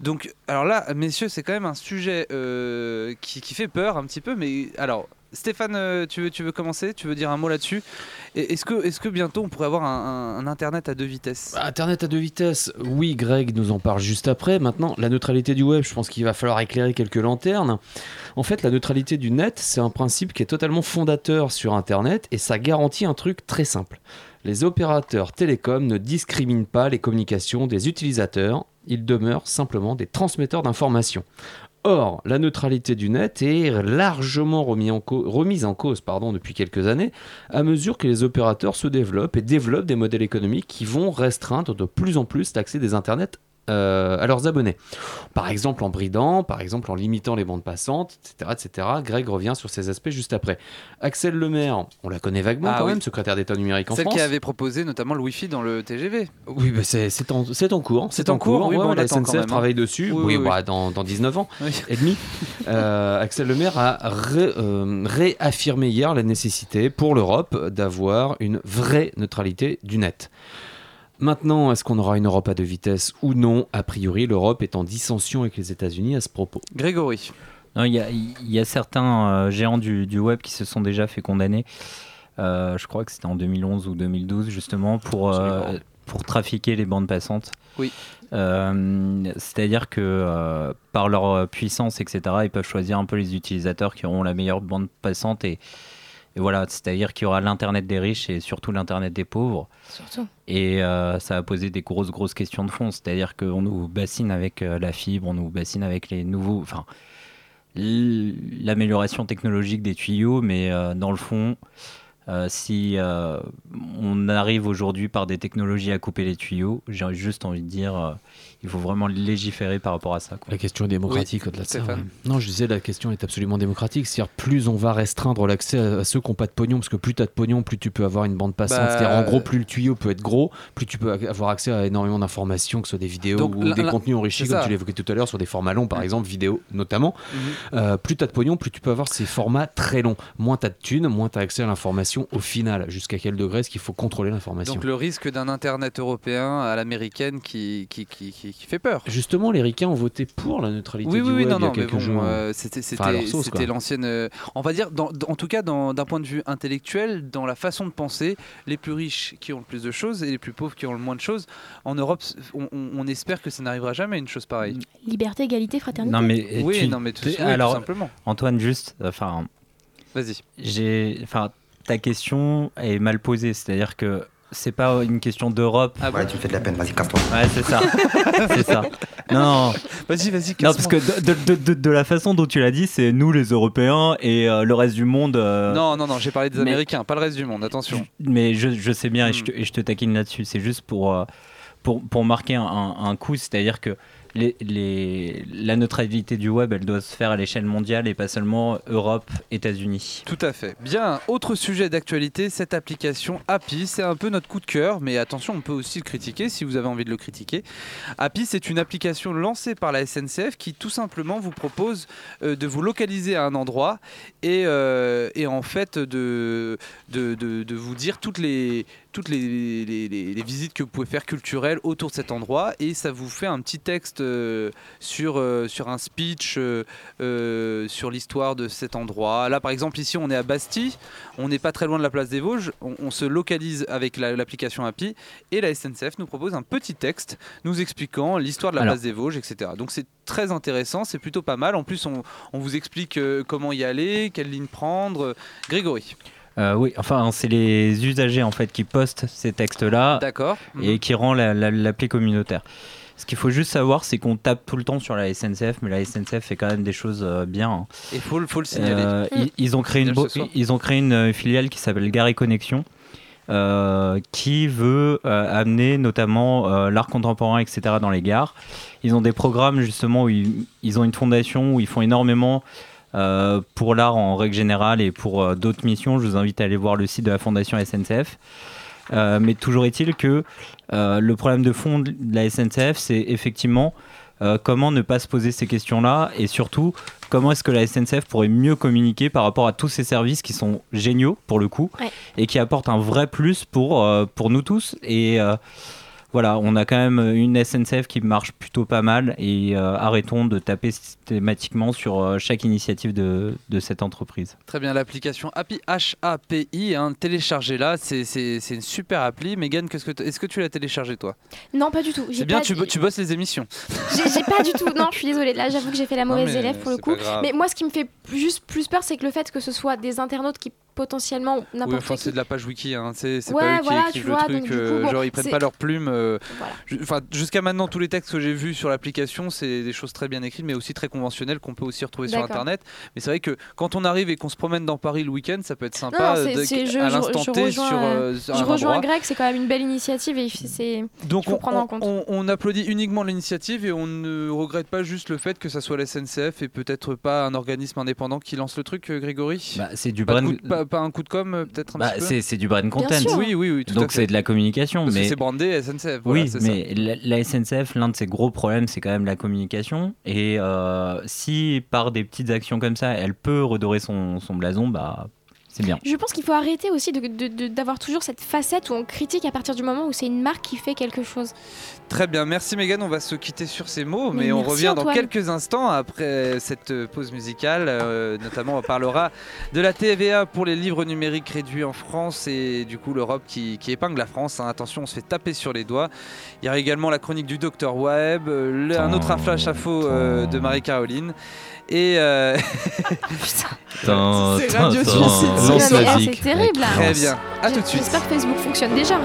Donc, alors là, messieurs, c'est quand même un sujet euh, qui, qui fait peur un petit peu, mais alors. Stéphane, euh, tu veux, tu veux commencer? Tu veux dire un mot là-dessus? Est-ce que, est que bientôt on pourrait avoir un, un- un Internet à deux vitesses? Bah, Internet à deux vitesses, oui, Greg nous en parle juste après. Maintenant, la neutralité du web, je pense qu'il va falloir éclairer quelques lanternes. En fait, la neutralité du net, c'est un principe qui est totalement fondateur sur Internet et ça garantit un truc très simple. Les opérateurs télécoms ne discriminent pas les communications des utilisateurs, ils demeurent simplement des transmetteurs d'informations. Or, la neutralité du net est largement remise en cause depuis quelques années à mesure que les opérateurs se développent et développent des modèles économiques qui vont restreindre de plus en plus l'accès des internets euh, à leurs abonnés. Par exemple en bridant, par exemple en limitant les bandes passantes, etc. etc. Greg revient sur ces aspects juste après. Axel Lemaire, on la connaît vaguement Ah quand oui. même, secrétaire d'État numérique en Celle France. qui avait proposé notamment le Wi-Fi dans le TGV. Oui, bah, c'est en, en cours. C'est en cours, oui, Ouais, bon, la SNCF même, hein. travaille dessus. Oui, bah, Dans, dans 19 ans et demi. Euh, Axel Lemaire a ré- euh, réaffirmé hier la nécessité pour l'Europe d'avoir une vraie neutralité du net. Maintenant, est-ce qu'on aura une Europe à deux vitesses ou non? A priori, l'Europe est en dissension avec les États-Unis à ce propos. Grégory. Il y, a, il y a certains euh, géants du, du web qui se sont déjà fait condamner. Euh, je crois que c'était en 2011 ou 2012 justement pour, euh, pour trafiquer les bandes passantes. Oui. Euh, C'est-à-dire que euh, par leur puissance, etc., ils peuvent choisir un peu les utilisateurs qui auront la meilleure bande passante et, et voilà, c'est-à-dire qu'il y aura l'internet des riches et surtout l'internet des pauvres. Surtout. Et euh, ça a posé des grosses, grosses questions de fond. C'est-à-dire qu'on nous bassine avec euh, la fibre, on nous bassine avec les nouveaux. Enfin, l'amélioration technologique des tuyaux, mais euh, dans le fond, si on arrive aujourd'hui par des technologies à couper les tuyaux, j'ai juste envie de dire, il faut vraiment légiférer par rapport à ça. quoi. La question est démocratique Oui, au-delà de ça. Ouais. Non, je disais, la question est absolument démocratique. C'est-à-dire, plus on va restreindre l'accès à, ceux qui n'ont pas de pognon, parce que plus tu as de pognon, plus tu peux avoir une bande passante. Bah, C'est-à-dire, en gros, plus le tuyau peut être gros, plus tu peux avoir accès à énormément d'informations, que ce soit des vidéos Donc, ou des contenus enrichis, comme tu l'évoquais tout à l'heure, sur des formats longs, par exemple, vidéo notamment. Mhm. Euh, plus tu as de pognon, plus tu peux avoir ces formats très longs. Moins tu as de thunes, moins tu as accès à l'information. l'information au final Jusqu'à quel degré est-ce qu'il faut contrôler l'information? Donc le risque d'un Internet européen à l'américaine qui, qui, qui, qui- qui fait peur. Justement, les ricains ont voté pour la neutralité Oui, du oui, oui, web non, il y a non, mais quelques bon, jours. euh, c'était Enfin, l'ancienne. euh, on va dire, dans- dans- en tout cas, d'un point de vue intellectuel, dans la façon de penser, les plus riches qui ont le plus de choses et les plus pauvres qui ont le moins de choses. En Europe, on, on- on espère que ça n'arrivera jamais une chose pareille. Liberté, égalité, fraternité. Non, mais Oui, tu- non, mais tout- tout simplement. Antoine, juste, enfin, Vas-y. j'ai, enfin, ta question est mal posée, c'est-à-dire que c'est pas une question d'Europe. Ah bon Ouais, tu me fais de la peine, vas-y, casse-toi. Ouais, c'est ça, c'est ça. Non, Vas-y, vas-y. non, parce que de, de- de- de la façon dont tu l'as dit, c'est nous les Européens et euh, le reste du monde. euh, Non, non, non, j'ai parlé des mais- Américains, pas le reste du monde, attention. Mais je, je sais bien et, Hmm. je te, et je te taquine là-dessus. C'est juste pour, euh, pour, pour marquer un, un- un coup, c'est-à-dire que la neutralité du web, elle doit se faire à l'échelle mondiale et pas seulement Europe, États-Unis. Tout à fait. Bien, autre sujet d'actualité, cette application Happy, c'est un peu notre coup de cœur, mais attention, on peut aussi le critiquer si vous avez envie de le critiquer. Happy, c'est une application lancée par la SNCF qui tout simplement vous propose euh, de vous localiser à un endroit et, euh, en fait de vous dire toutes les toutes les, les- les- les visites que vous pouvez faire culturelles autour de cet endroit et ça vous fait un petit texte euh, sur, euh, sur un speech euh, sur l'histoire de cet endroit. Là, par exemple, ici, on est à Bastille, on n'est pas très loin de la place des Vosges, on, on se localise avec la- l'application Happy et la SNCF nous propose un petit texte nous expliquant l'histoire de la Alors. place des Vosges, etc. Donc c'est très intéressant, c'est plutôt pas mal. En plus, on, on vous explique comment y aller, quelle ligne prendre. Grégory, Euh, oui, enfin, c'est les usagers en fait qui postent ces textes-là d'accord et qui rend la- la- l'appli communautaire. Ce qu'il faut juste savoir, c'est qu'on tape tout le temps sur la SNCF, mais la SNCF fait quand même des choses euh, bien. hein. Il faut, faut le signaler. Euh, ils, ils ont créé une, ils ont créé euh, filiale qui s'appelle Gare et Connexion, euh, qui veut euh, amener notamment euh, l'art contemporain, etc. dans les gares. Ils ont des programmes justement où ils, ils ont une fondation où ils font énormément euh, pour l'art en règle générale et pour euh, d'autres missions. Je vous invite à aller voir le site de la fondation SNCF. Euh, mais toujours est-il que le problème de fond de la SNCF, c'est effectivement comment ne pas se poser ces questions-là et surtout comment est-ce que la SNCF pourrait mieux communiquer par rapport à tous ces services qui sont géniaux pour le coup Ouais. et qui apportent un vrai plus pour, pour nous tous. Et voilà, on a quand même une SNCF qui marche plutôt pas mal et euh, arrêtons de taper systématiquement sur euh, chaque initiative de, de cette entreprise. Très bien, l'application Happy H-A-P-I, hein, téléchargez-la, c'est c'est- c'est une super appli. Megan, que est-ce que tu l'as téléchargée toi? Non, pas du tout. C'est bien, tu, dit- bo- tu bosses les émissions. J'ai pas du tout. Non, je suis désolée. Là, j'avoue que j'ai fait la mauvaise élève pour le coup. Mais moi, ce qui me fait juste plus peur, c'est que le fait que ce soit des internautes qui potentiellement ou Oui, n'importe enfin, qui. c'est de la page wiki, hein. c'est c'est Ouais, pas eux qui voilà, écrivent le vois, truc, donc du coup, euh, bon, genre ils prennent pas leur plume. euh, Voilà. jusqu'à maintenant, tous les textes que j'ai vus sur l'application, c'est des choses très bien écrites, mais aussi très conventionnelles qu'on peut aussi retrouver sur. Internet. Mais c'est vrai que quand on arrive et qu'on se promène dans Paris le week-end, ça peut être sympa non, c'est- de- je- à l'instant T rejoins, sur, euh, euh, sur Je un rejoins endroit. Greg, c'est quand même une belle initiative et c'est. Donc Il faut on, prendre en on- compte. on- on applaudit uniquement l'initiative et on ne regrette pas juste le fait que ça soit la SNCF et peut-être pas un organisme indépendant qui lance le truc, euh, Grégory? Bah, c'est du brand. De- pas- pas un coup de com, euh, peut-être un Bah, petit peu c'est c'est du brand content. sûr. Oui, oui, oui, tout Donc c'est de la communication. Parce mais c'est brandé SNCF. voilà, oui, mais la, la SNCF, l'un de ses gros problèmes, c'est quand même la communication. Et euh, si par des petites actions comme ça, elle peut redorer son, son blason, bah c'est bien. Je pense qu'il faut arrêter aussi de- de- de- d'avoir toujours cette facette où on critique à partir du moment où c'est une marque qui fait quelque chose. Très bien, merci Megan. On va se quitter sur ces mots, mais, Mais on revient dans quelques instants après cette pause musicale. Euh, notamment, on parlera de la TVA pour les livres numériques réduits en France et du coup l'Europe qui, qui épingle la France. hein. Attention, on se fait taper sur les doigts. Il y aura également la chronique du Docteur Web, euh, le- un autre flash à faux euh, de Marie-Caroline. Et euh, C'est radio suicide. Lance la zik. C'est terrible. là. très bien, à tout de suite. J'espère que Facebook fonctionne déjà.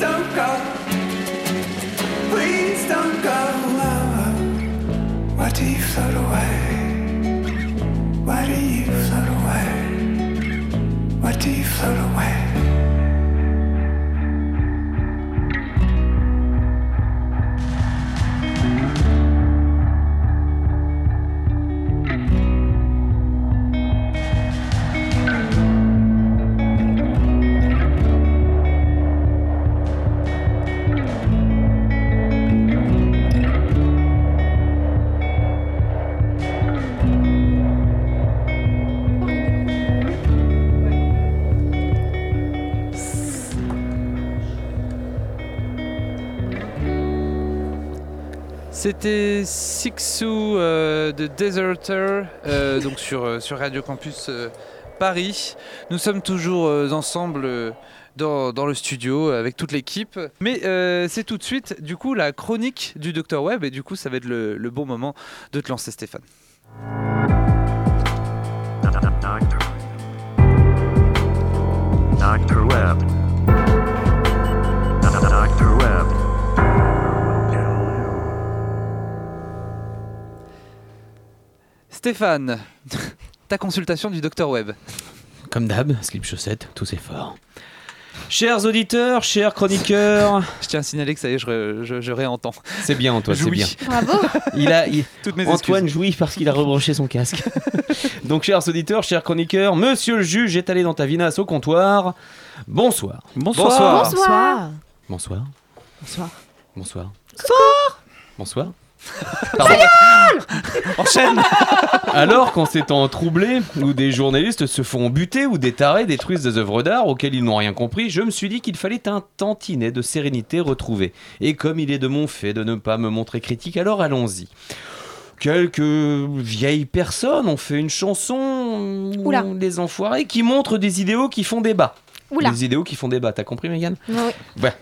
Don't go. Please don't go. Why do you float away? Why do you float away? Why do you float away? C'était Sixou euh, de Deserter, euh, donc sur, euh, sur Radio Campus Paris. Nous sommes toujours ensemble dans, dans le studio avec toute l'équipe. Mais c'est tout de suite, du coup, la chronique du Dr Web. Et du coup, ça va être le, bon moment de te lancer, Stéphane. Stéphane, ta consultation du Dr Web. Comme d'hab, slip chaussette, tout c'est fort. Chers auditeurs, chers chroniqueurs, Je tiens à signaler que ça y est, je, ré- je- je réentends. c'est bien Antoine, c'est bien. Bravo. Il a, il- Toutes mes Antoine jouit parce qu'il a rebranché son casque. Donc, chers auditeurs, chers chroniqueurs, monsieur le juge est allé dans ta vinasse au comptoir. Bonsoir. Bonsoir. Bonsoir. Bonsoir. Bonsoir. Bonsoir. Bonsoir. Bonsoir. Enchaîne Alors qu'en ces temps troublés, où des journalistes se font buter ou des tarés détruisent des œuvres d'art auxquelles ils n'ont rien compris, je me suis dit qu'il fallait un tantinet de sérénité retrouvée. Et comme il est de mon fait de ne pas me montrer critique, alors allons-y. Quelques vieilles personnes ont fait une chanson, Oula. Les Enfoirés, qui montre des idéaux qui font débat. Oula. Des idéaux qui font débat, t'as compris Megan? Oui. Ouais.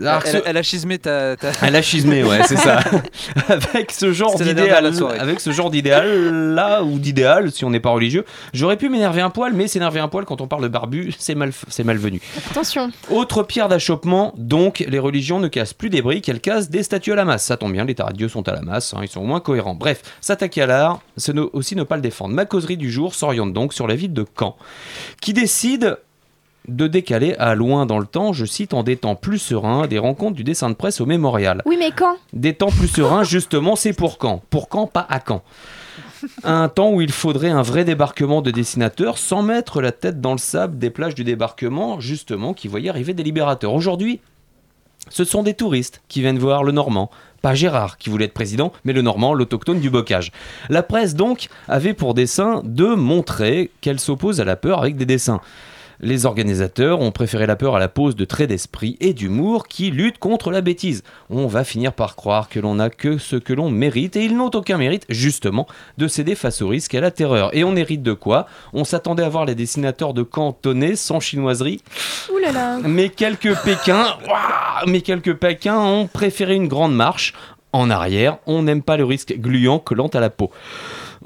Alors, elle, ce- elle a schismé ta. ta- elle a schismé, ouais, c'est ça. avec ce genre d'idéal, avec ce genre d'idéal là ou d'idéal, si on n'est pas religieux, j'aurais pu m'énerver un poil, mais s'énerver un poil quand on parle de barbu, c'est mal, c'est malvenu. Attention. Autre pierre d'achoppement, donc les religions ne cassent plus des briques, elles cassent des statues à la masse. Ça tombe bien, les taradieux sont à la masse, hein, ils sont au moins cohérents. Bref, s'attaquer à l'art, c'est aussi ne pas le défendre. Ma causerie du jour s'oriente donc sur la ville de Caen, qui décide de décaler à loin dans le temps, je cite, en des temps plus sereins, des rencontres du dessin de presse au mémorial. Oui, mais quand? Des temps plus sereins, justement, c'est pour quand? Pour quand, pas à quand? Un temps où il faudrait un vrai débarquement de dessinateurs sans mettre la tête dans le sable des plages du débarquement, justement, qui voyaient arriver des libérateurs. Aujourd'hui, ce sont des touristes qui viennent voir le Normand. Pas Gérard qui voulait être président, mais le Normand, l'autochtone du bocage. La presse donc avait pour dessein de montrer qu'elle s'oppose à la peur avec des dessins. Les organisateurs ont préféré la peur à la pose de traits d'esprit et d'humour qui luttent contre la bêtise. On va finir par croire que l'on n'a que ce que l'on mérite et ils n'ont aucun mérite, justement, de céder face au risque et à la terreur. Et on hérite de quoi? On s'attendait à voir les dessinateurs de cantonais sans chinoiserie, Ouh là là. mais quelques Pékins, ouah, mais quelques Pékins ont préféré une grande marche en arrière. On n'aime pas le risque gluant collant à la peau.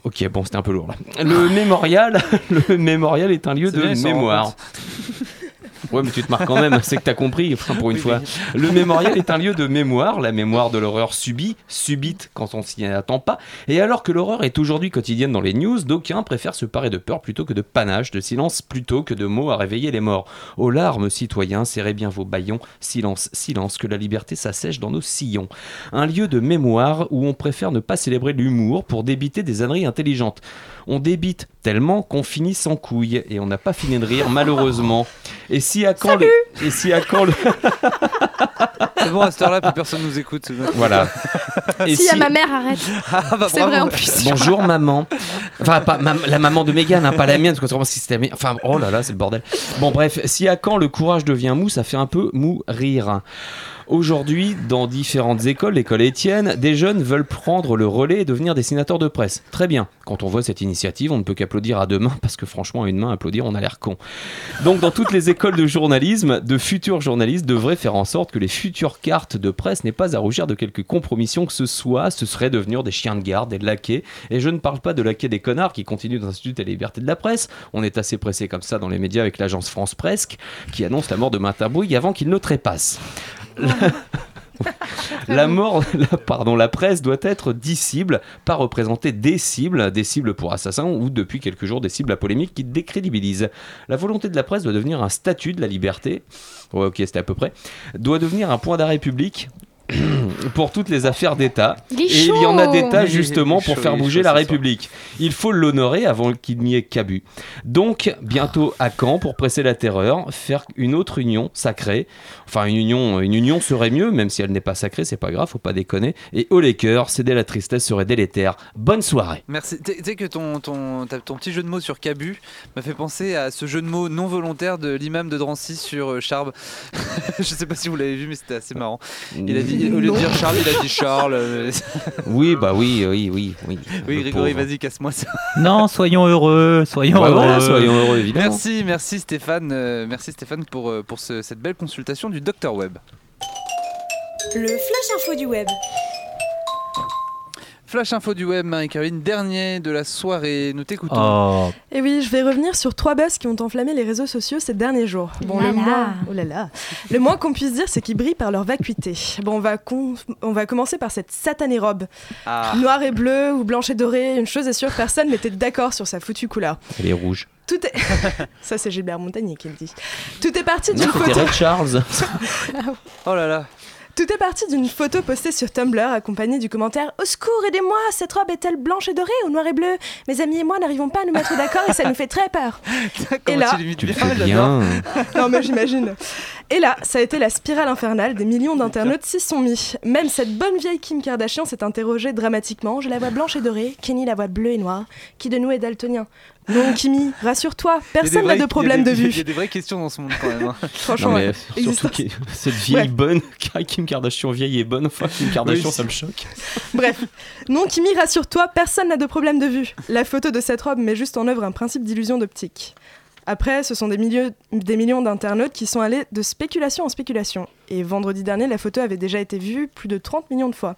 Ok, bon, c'était un peu lourd là. Le mémorial, le mémorial est un lieu de bien, mémoire. Ouais, mais tu te marques quand même, c'est que t'as compris, enfin, pour une Oui, fois. oui. Le mémorial est un lieu de mémoire, la mémoire de l'horreur subie, subite quand on s'y attend pas. Et alors que l'horreur est aujourd'hui quotidienne dans les news, d'aucuns préfèrent se parer de peur plutôt que de panache, de silence plutôt que de mots à réveiller les morts. Aux larmes, citoyens, serrez bien vos baillons, silence, silence, que la liberté s'assèche dans nos sillons. Un lieu de mémoire où on préfère ne pas célébrer l'humour pour débiter des âneries intelligentes. On débite tellement qu'on finit sans couilles et on n'a pas fini de rire malheureusement. Et si à quand le... et si à quand le C'est bon, à cette heure-là, plus personne nous écoute. voilà. Et Si, a ma mère, arrête. Ah, bah, C'est vrai en plus. Bonjour maman. Enfin, pas la maman de Mégane, hein, pas la mienne, parce vraiment si c'était la mienne. Enfin, oh là là, c'est le bordel. Bon, bref, si à quand le courage devient mou, ça fait un peu mou rire. Aujourd'hui, dans différentes écoles, l'école Étienne, des jeunes veulent prendre le relais et devenir dessinateurs de presse. Très bien. Quand on voit cette initiative, on ne peut qu'applaudir à deux mains, parce que franchement, à une main, applaudir, on a l'air con. Donc, dans toutes les écoles de journalisme, de futurs journalistes devraient faire en sorte que les futures cartes de presse n'aient pas à rougir de quelque compromission que ce soit. Ce serait devenir des chiens de garde, des laquais. Et je ne parle pas de laquais des connards qui continuent d'instituer la liberté de la presse. On est assez pressé comme ça dans les médias avec l'agence France Presque, qui annonce la mort de Martin Bouygues avant qu'il ne trépasse. La... Mort, pardon, la presse doit être disciple, pas représenter des cibles, des cibles pour assassins ou depuis quelques jours des cibles à polémique qui décrédibilisent. La volonté de la presse doit devenir un statut de la liberté, ouais ok c'était à peu près, doit devenir un point d'arrêt public pour toutes les affaires d'État. Et il y en a d'État justement chaud, pour faire bouger chaud la. République. Il faut l'honorer avant qu'il n'y ait qu'abus. Donc, bientôt à Caen, pour presser la terreur, faire une autre union sacrée. Enfin, une union, une union serait mieux, même si elle n'est pas sacrée, c'est pas grave, faut pas déconner. Et au les cœurs, céder la tristesse serait délétère. Bonne soirée. Merci. Tu sais que ton, ton, ta- ton petit jeu de mots sur Cabu m'a fait penser à ce jeu de mots non volontaire de l'imam de Drancy sur euh, Charb. Je sais pas si vous l'avez vu, mais c'était assez marrant. Il a dit, au lieu de dire Charles, il a dit Charles. euh, Oui, bah oui, oui, oui, oui. oui, Grégory, vas-y, casse-moi ça. Non, soyons heureux, soyons Ouais, heureux. voilà, soyons heureux, évidemment. Merci, merci Stéphane, euh, merci Stéphane pour, euh, pour ce- cette belle consultation du Dr Web. Le flash info du web. Flash info du web, Marie-Caroline, dernier de la soirée, nous t'écoutons. Oh, Et oui, je vais revenir sur trois buzz qui ont enflammé les réseaux sociaux ces derniers jours. Bon, Là le là. moins, oh là là. Le moins qu'on puisse dire, c'est qu'ils brillent par leur vacuité. Bon, on va, con- on va commencer par cette satanée robe. Ah, Noir et bleu ou blanche et doré, une chose est sûre, personne n'était d'accord sur sa foutue couleur. Elle est rouge. Tout est... Ça, c'est Gilbert Montagnier qui le dit. Tout est parti d'une photo... Red Charles. oh là là. Tout est parti d'une photo postée sur Tumblr accompagnée du commentaire Au secours, aidez-moi, cette robe est-elle blanche et dorée ou noir et bleu Mes amis et moi n'arrivons pas à nous mettre d'accord et ça nous fait très peur. Comment là- tu le fais bien. Non, mais j'imagine. Et là, ça a été la spirale infernale. Des millions d'internautes s'y sont mis. Même cette bonne vieille Kim Kardashian s'est interrogée dramatiquement. Je la vois blanche et dorée, Kenny la voit bleue et noire. Qui de nous est daltonien? Non, Kimi, rassure-toi, personne n'a de problème de des- Il y vue. a des vraies questions dans ce monde quand même. hein. Franchement, Non, mais ouais. surtout que cette vieille Ouais. bonne, Kim Kardashian vieille et bonne, enfin Kim Kardashian Oui. ça me choque. Bref, non, Kimi, rassure-toi, personne n'a de problème de vue. La photo de cette robe met juste en œuvre un principe d'illusion d'optique. Après, ce sont des, millions d'internautes qui sont allés de spéculation en spéculation. Et vendredi dernier, la photo avait déjà été vue plus de 30 millions de fois.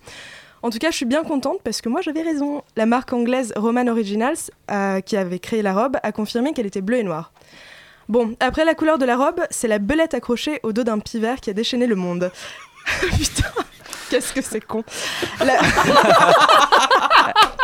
En tout cas, je suis bien contente parce que moi j'avais raison. La marque anglaise Roman Originals, euh, qui avait créé la robe, a confirmé qu'elle était bleue et noire. Bon, après la couleur de la robe, c'est la belette accrochée au dos d'un pivert qui a déchaîné le monde. Putain, qu'est-ce que c'est con.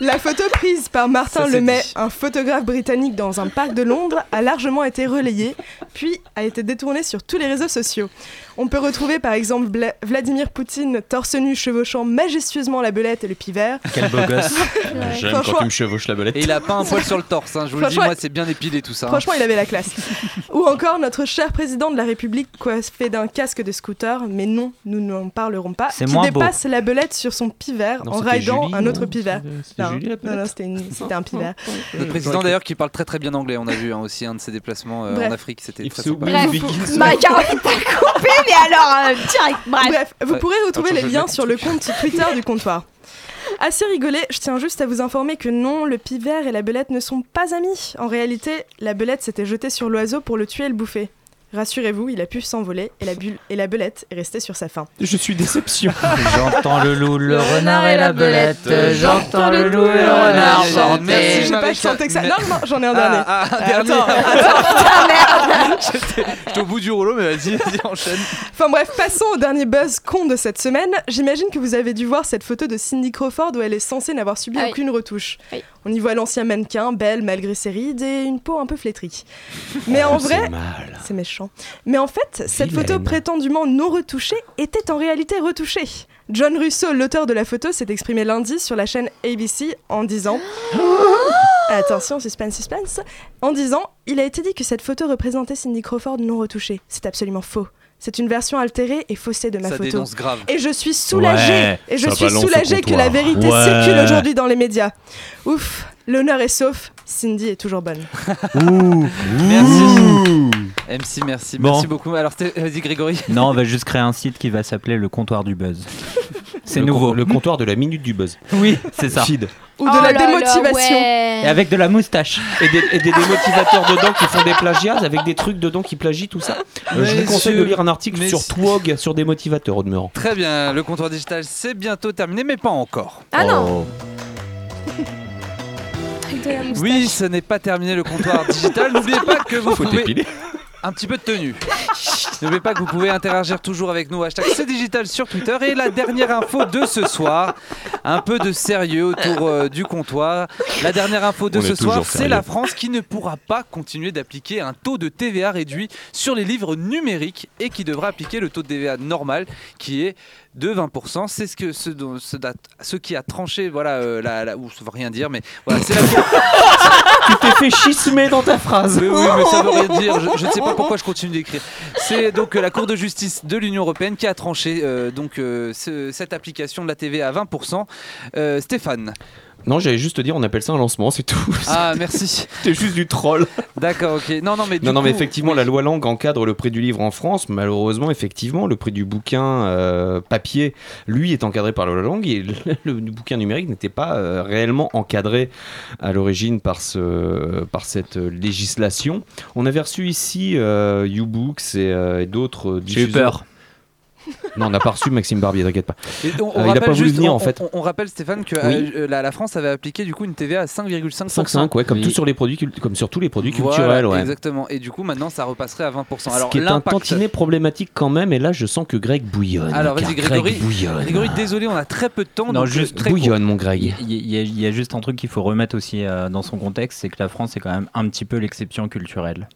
La photo prise par Martin Lemay, un photographe britannique dans un parc de Londres, a largement été relayée, puis a été détournée sur tous les réseaux sociaux. On peut retrouver par exemple Bla- Vladimir Poutine torse nu chevauchant majestueusement la belette et le pivert. Quel beau gosse. J'aime quand tu me chevauches la belette. Et il a pas un poil sur le torse, hein, je vous le dis, moi c'est bien épilé tout ça. hein. Franchement, il avait la classe. Ou encore notre cher président de la République coiffé d'un casque de scooter, mais non, nous n'en parlerons pas, qui moins beau. dépasse la belette sur son pivert Non, en raidant Julie, un autre pivert. Non, non, non, c'était un pivert. Le président d'ailleurs qui parle très très bien anglais, on a vu hein, aussi un de ses déplacements euh, en Afrique, c'était très sympa. Bref. Ma Caroline t'a coupé, mais alors, euh, direct, bref. Bref, vous pourrez retrouver Attends, les liens sur le compte Twitter du comptoir. Assez rigolé, je tiens juste à vous informer que non, le pivert et la belette ne sont pas amis. En réalité, la belette s'était jetée sur l'oiseau pour le tuer et le bouffer. Rassurez-vous, il a pu s'envoler et la, bulle et la belette est restée sur sa faim. Je suis déception. J'entends le loup, le renard et la belette. J'entends le loup et le renard Merci. J'ai pas chanté que ça. Non, non, j'en ai un Ah, dernier. ah, un Euh, dernier. attends, J'étais j'étais au bout du rouleau, mais vas-y, vas-y, enchaîne. Enfin bref, passons au dernier buzz con de cette semaine. J'imagine que vous avez dû voir cette photo de Cindy Crawford où elle est censée n'avoir subi Ah aucune retouche. Oui. On y voit l'ancien mannequin, belle malgré ses rides et une peau un peu flétrie. Mais en vrai, C'est méchant. Mais en fait, cette photo prétendument non retouchée était en réalité retouchée. John Russo, l'auteur de la photo, s'est exprimé lundi sur la chaîne ABC en disant Attention, suspense, suspense. En disant Il a été dit que cette photo représentait Cindy Crawford non retouchée. C'est absolument faux. C'est une version altérée et faussée de ma Ça photo. dénonce grave. Et je suis soulagée, Ouais, et je suis soulagée que la vérité Ouais. circule aujourd'hui dans les médias. Ouf, l'honneur est sauf, Cindy est toujours bonne. Merci. MC, merci. Bon. Merci beaucoup. Alors, vas-y, Grégory. Non, on va juste créer un site qui va s'appeler le comptoir du buzz. C'est nouveau. Le comptoir de la minute du buzz. Oui, c'est ça. Feed. Ou de Oh la là là, démotivation. ouais. Et avec de la moustache. Et des, et des démotivateurs dedans qui font des plagiats avec des trucs dedans qui plagient tout ça. Euh, je vous conseille de lire un article sur Twog sur des motivateurs au demeurant. Très bien, le comptoir digital, c'est bientôt terminé, mais pas encore. Ah non, Oh. Oui, ce n'est pas terminé le comptoir digital. N'oubliez pas que vous Faut pouvez. Un petit peu de tenue. N'oubliez pas que vous pouvez interagir toujours avec nous. Hashtag c'est digital sur Twitter. Et la dernière info de ce soir, un peu de sérieux autour euh, du comptoir. La dernière info de On ce soir, c'est la France qui ne pourra pas continuer d'appliquer un taux de TVA réduit sur les livres numériques et qui devra appliquer le taux de TVA normal qui est de 20%. C'est ce que ce, qui a tranché, voilà, euh, la, la- ou ça veut rien dire, mais voilà, c'est la Tu t'es fait schismer dans ta phrase. oui, mais ça veut rien dire. Je, ne sais pas pourquoi je continue d'écrire. C'est donc euh, la Cour de justice de l'Union européenne qui a tranché euh, donc euh, ce- cette application de la TVA à 20%. Euh, Stéphane. Non, j'allais juste te dire, on appelle ça un lancement, c'est tout. Ah, merci. C'était juste du troll. D'accord, ok. Non, non, mais du Non, non, mais effectivement, oui. la loi langue encadre le prix du livre en France. Malheureusement, effectivement, le prix du bouquin euh, papier, lui, est encadré par la loi langue et le, le bouquin numérique n'était pas euh, réellement encadré à l'origine par, ce, par cette législation. On avait reçu ici euh, YouBooks et, euh, et d'autres J'ai eu peur. Non, on n'a pas reçu Maxime Barbier, t'inquiète pas. On- on Euh, il a rappelle pas voulu juste- venir, on- en fait. On, on rappelle Stéphane que Oui. euh, la, la France avait appliqué du coup une TVA à 5,5%. 5,5, ouais, comme, Oui. tout sur les produits, cult- comme sur tous les produits Voilà, culturels. ouais. Exactement. Et du coup, maintenant, ça repasserait à 20%. Ce Alors, qui est un tantinet problématique quand même, et là je sens que Greg bouillonne. Alors, vas-y, Grégory. Greg bouillonne. Grégory, désolé, on a très peu de temps. Non, donc, juste euh, court. bouillonne, mon Il Greg. y, il y a- il y a juste un truc qu'il faut remettre aussi euh, dans son contexte, c'est que la France est quand même un petit peu l'exception culturelle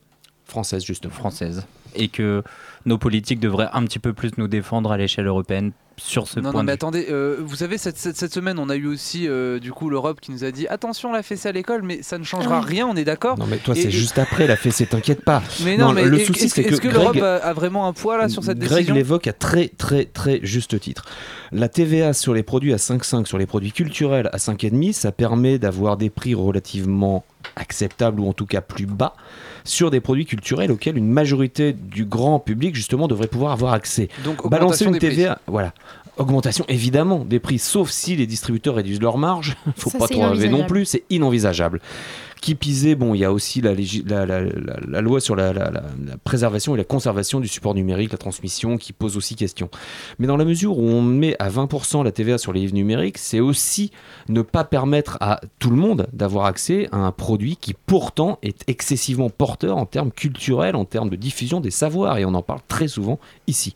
Française, justement. française. Et que nos politiques devraient un petit peu plus nous défendre à l'échelle européenne sur ce Non, point non, mais attendez, euh, vous savez, cette, cette, cette semaine, on a eu aussi euh, du coup l'Europe qui nous a dit attention, la fessée à l'école, mais ça ne changera Ah rien, on est d'accord Non, mais toi, c'est et- juste après, la fessée, t'inquiète pas. Mais non, Non, mais le souci, est-ce c'est que est-ce que l'Europe Greg- a, a vraiment un poids là sur cette Greg décision? l'évoque à très, très, très juste titre. La TVA sur les produits à 5,5, sur les produits culturels à 5,5, ça permet d'avoir des prix relativement acceptables ou en tout cas plus bas sur des produits culturels auxquels une majorité du grand public justement devrait pouvoir avoir accès. Donc, Balancer une des prix. TVA, voilà. Augmentation évidemment des prix, sauf si les distributeurs réduisent leur marge. Faut Ça, pas trop rêver non plus, c'est inenvisageable. Qui pisait, bon, il y a aussi la, la, loi sur la préservation et la conservation du support numérique, la transmission, qui pose aussi question. Mais dans la mesure où on met à 20% la TVA sur les livres numériques, c'est aussi ne pas permettre à tout le monde d'avoir accès à un produit qui pourtant est excessivement porteur en termes culturels, en termes de diffusion des savoirs, et on en parle très souvent ici.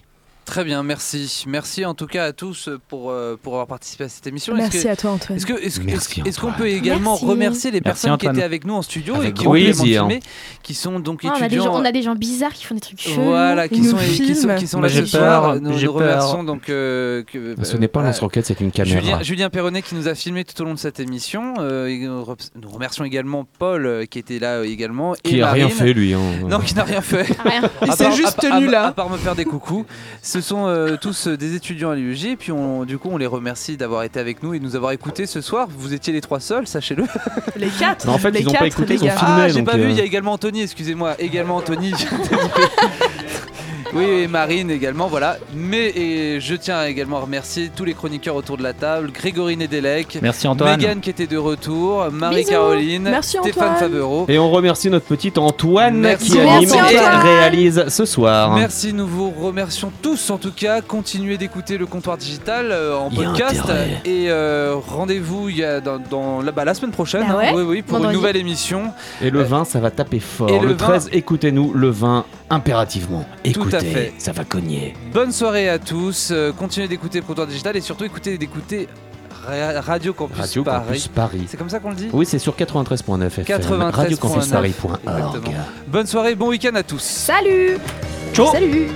Très bien, merci. Merci en tout cas à tous pour, euh, pour avoir participé à cette émission. Merci que- à toi, Antoine. Est-ce que- est-ce que- Merci, est-ce- est-ce qu'on Antoine. peut également Merci. remercier les Merci, personnes qui étaient avec nous en studio Avec et qui ont filmé, qui sont donc Ah, on, a des étudiants gens, on a des gens bizarres qui font des trucs chelous. Voilà, qui sont, nous qui sont, filment. qui sont là ce soir. Nous, j'ai nous peur. remercions donc. euh, que, Ce n'est pas un euh, lance-roquette, c'est une caméra. Julien, Julien Perronnet qui nous a filmé tout au long de cette émission. Euh, nous re- nous remercions également Paul euh, qui était là euh, également. Qui et a rien fait, lui. hein. Non, qui n'a rien fait. Rien. Il s'est juste tenu là. À part me faire des coucous. Ce sont euh, tous euh, des étudiants à l'UEJ. Et puis on, du coup, on les remercie d'avoir été avec nous et de nous avoir écoutés ce soir. Vous étiez les trois seuls, sachez-le. Les quatre. Non, en fait, les ils ont pas écouté, les ils ont filmé. Ah, j'ai donc, pas vu. euh, Il y a également Anthony. Excusez-moi. Également Anthony. Oui, et Marine également, voilà. Mais et je tiens également à remercier tous les chroniqueurs autour de la table, Grégory Nedelec, Merci Antoine. Megan qui était de retour, Marie-Caroline, Merci, Stéphane. Favreau. Et on remercie notre petit Antoine Merci. qui anime et réalise ce soir. Merci, nous vous remercions tous en tout cas. Continuez d'écouter le comptoir digital euh, en Il y a podcast. intérêt. Et euh, rendez-vous il y a dans, dans- la, bah, la semaine prochaine, Bah hein. ouais, oui, oui, pour vendredi. une nouvelle émission. Et le vin, ça va taper fort. Et le le vin- 13, écoutez-nous, le vin impérativement. Écoutez, à fait. ça va cogner. Bonne soirée à tous. euh, continuez d'écouter le comptoir digital et surtout écoutez d'écouter Ra- Radio Campus Radio Paris. Campus Paris. C'est comme ça qu'on le dit Oui, c'est sur 93.9 FM. 93.9. radiocampusparis.org. Exactement. Bonne soirée, bon week-end à tous. Salut Ciao Salut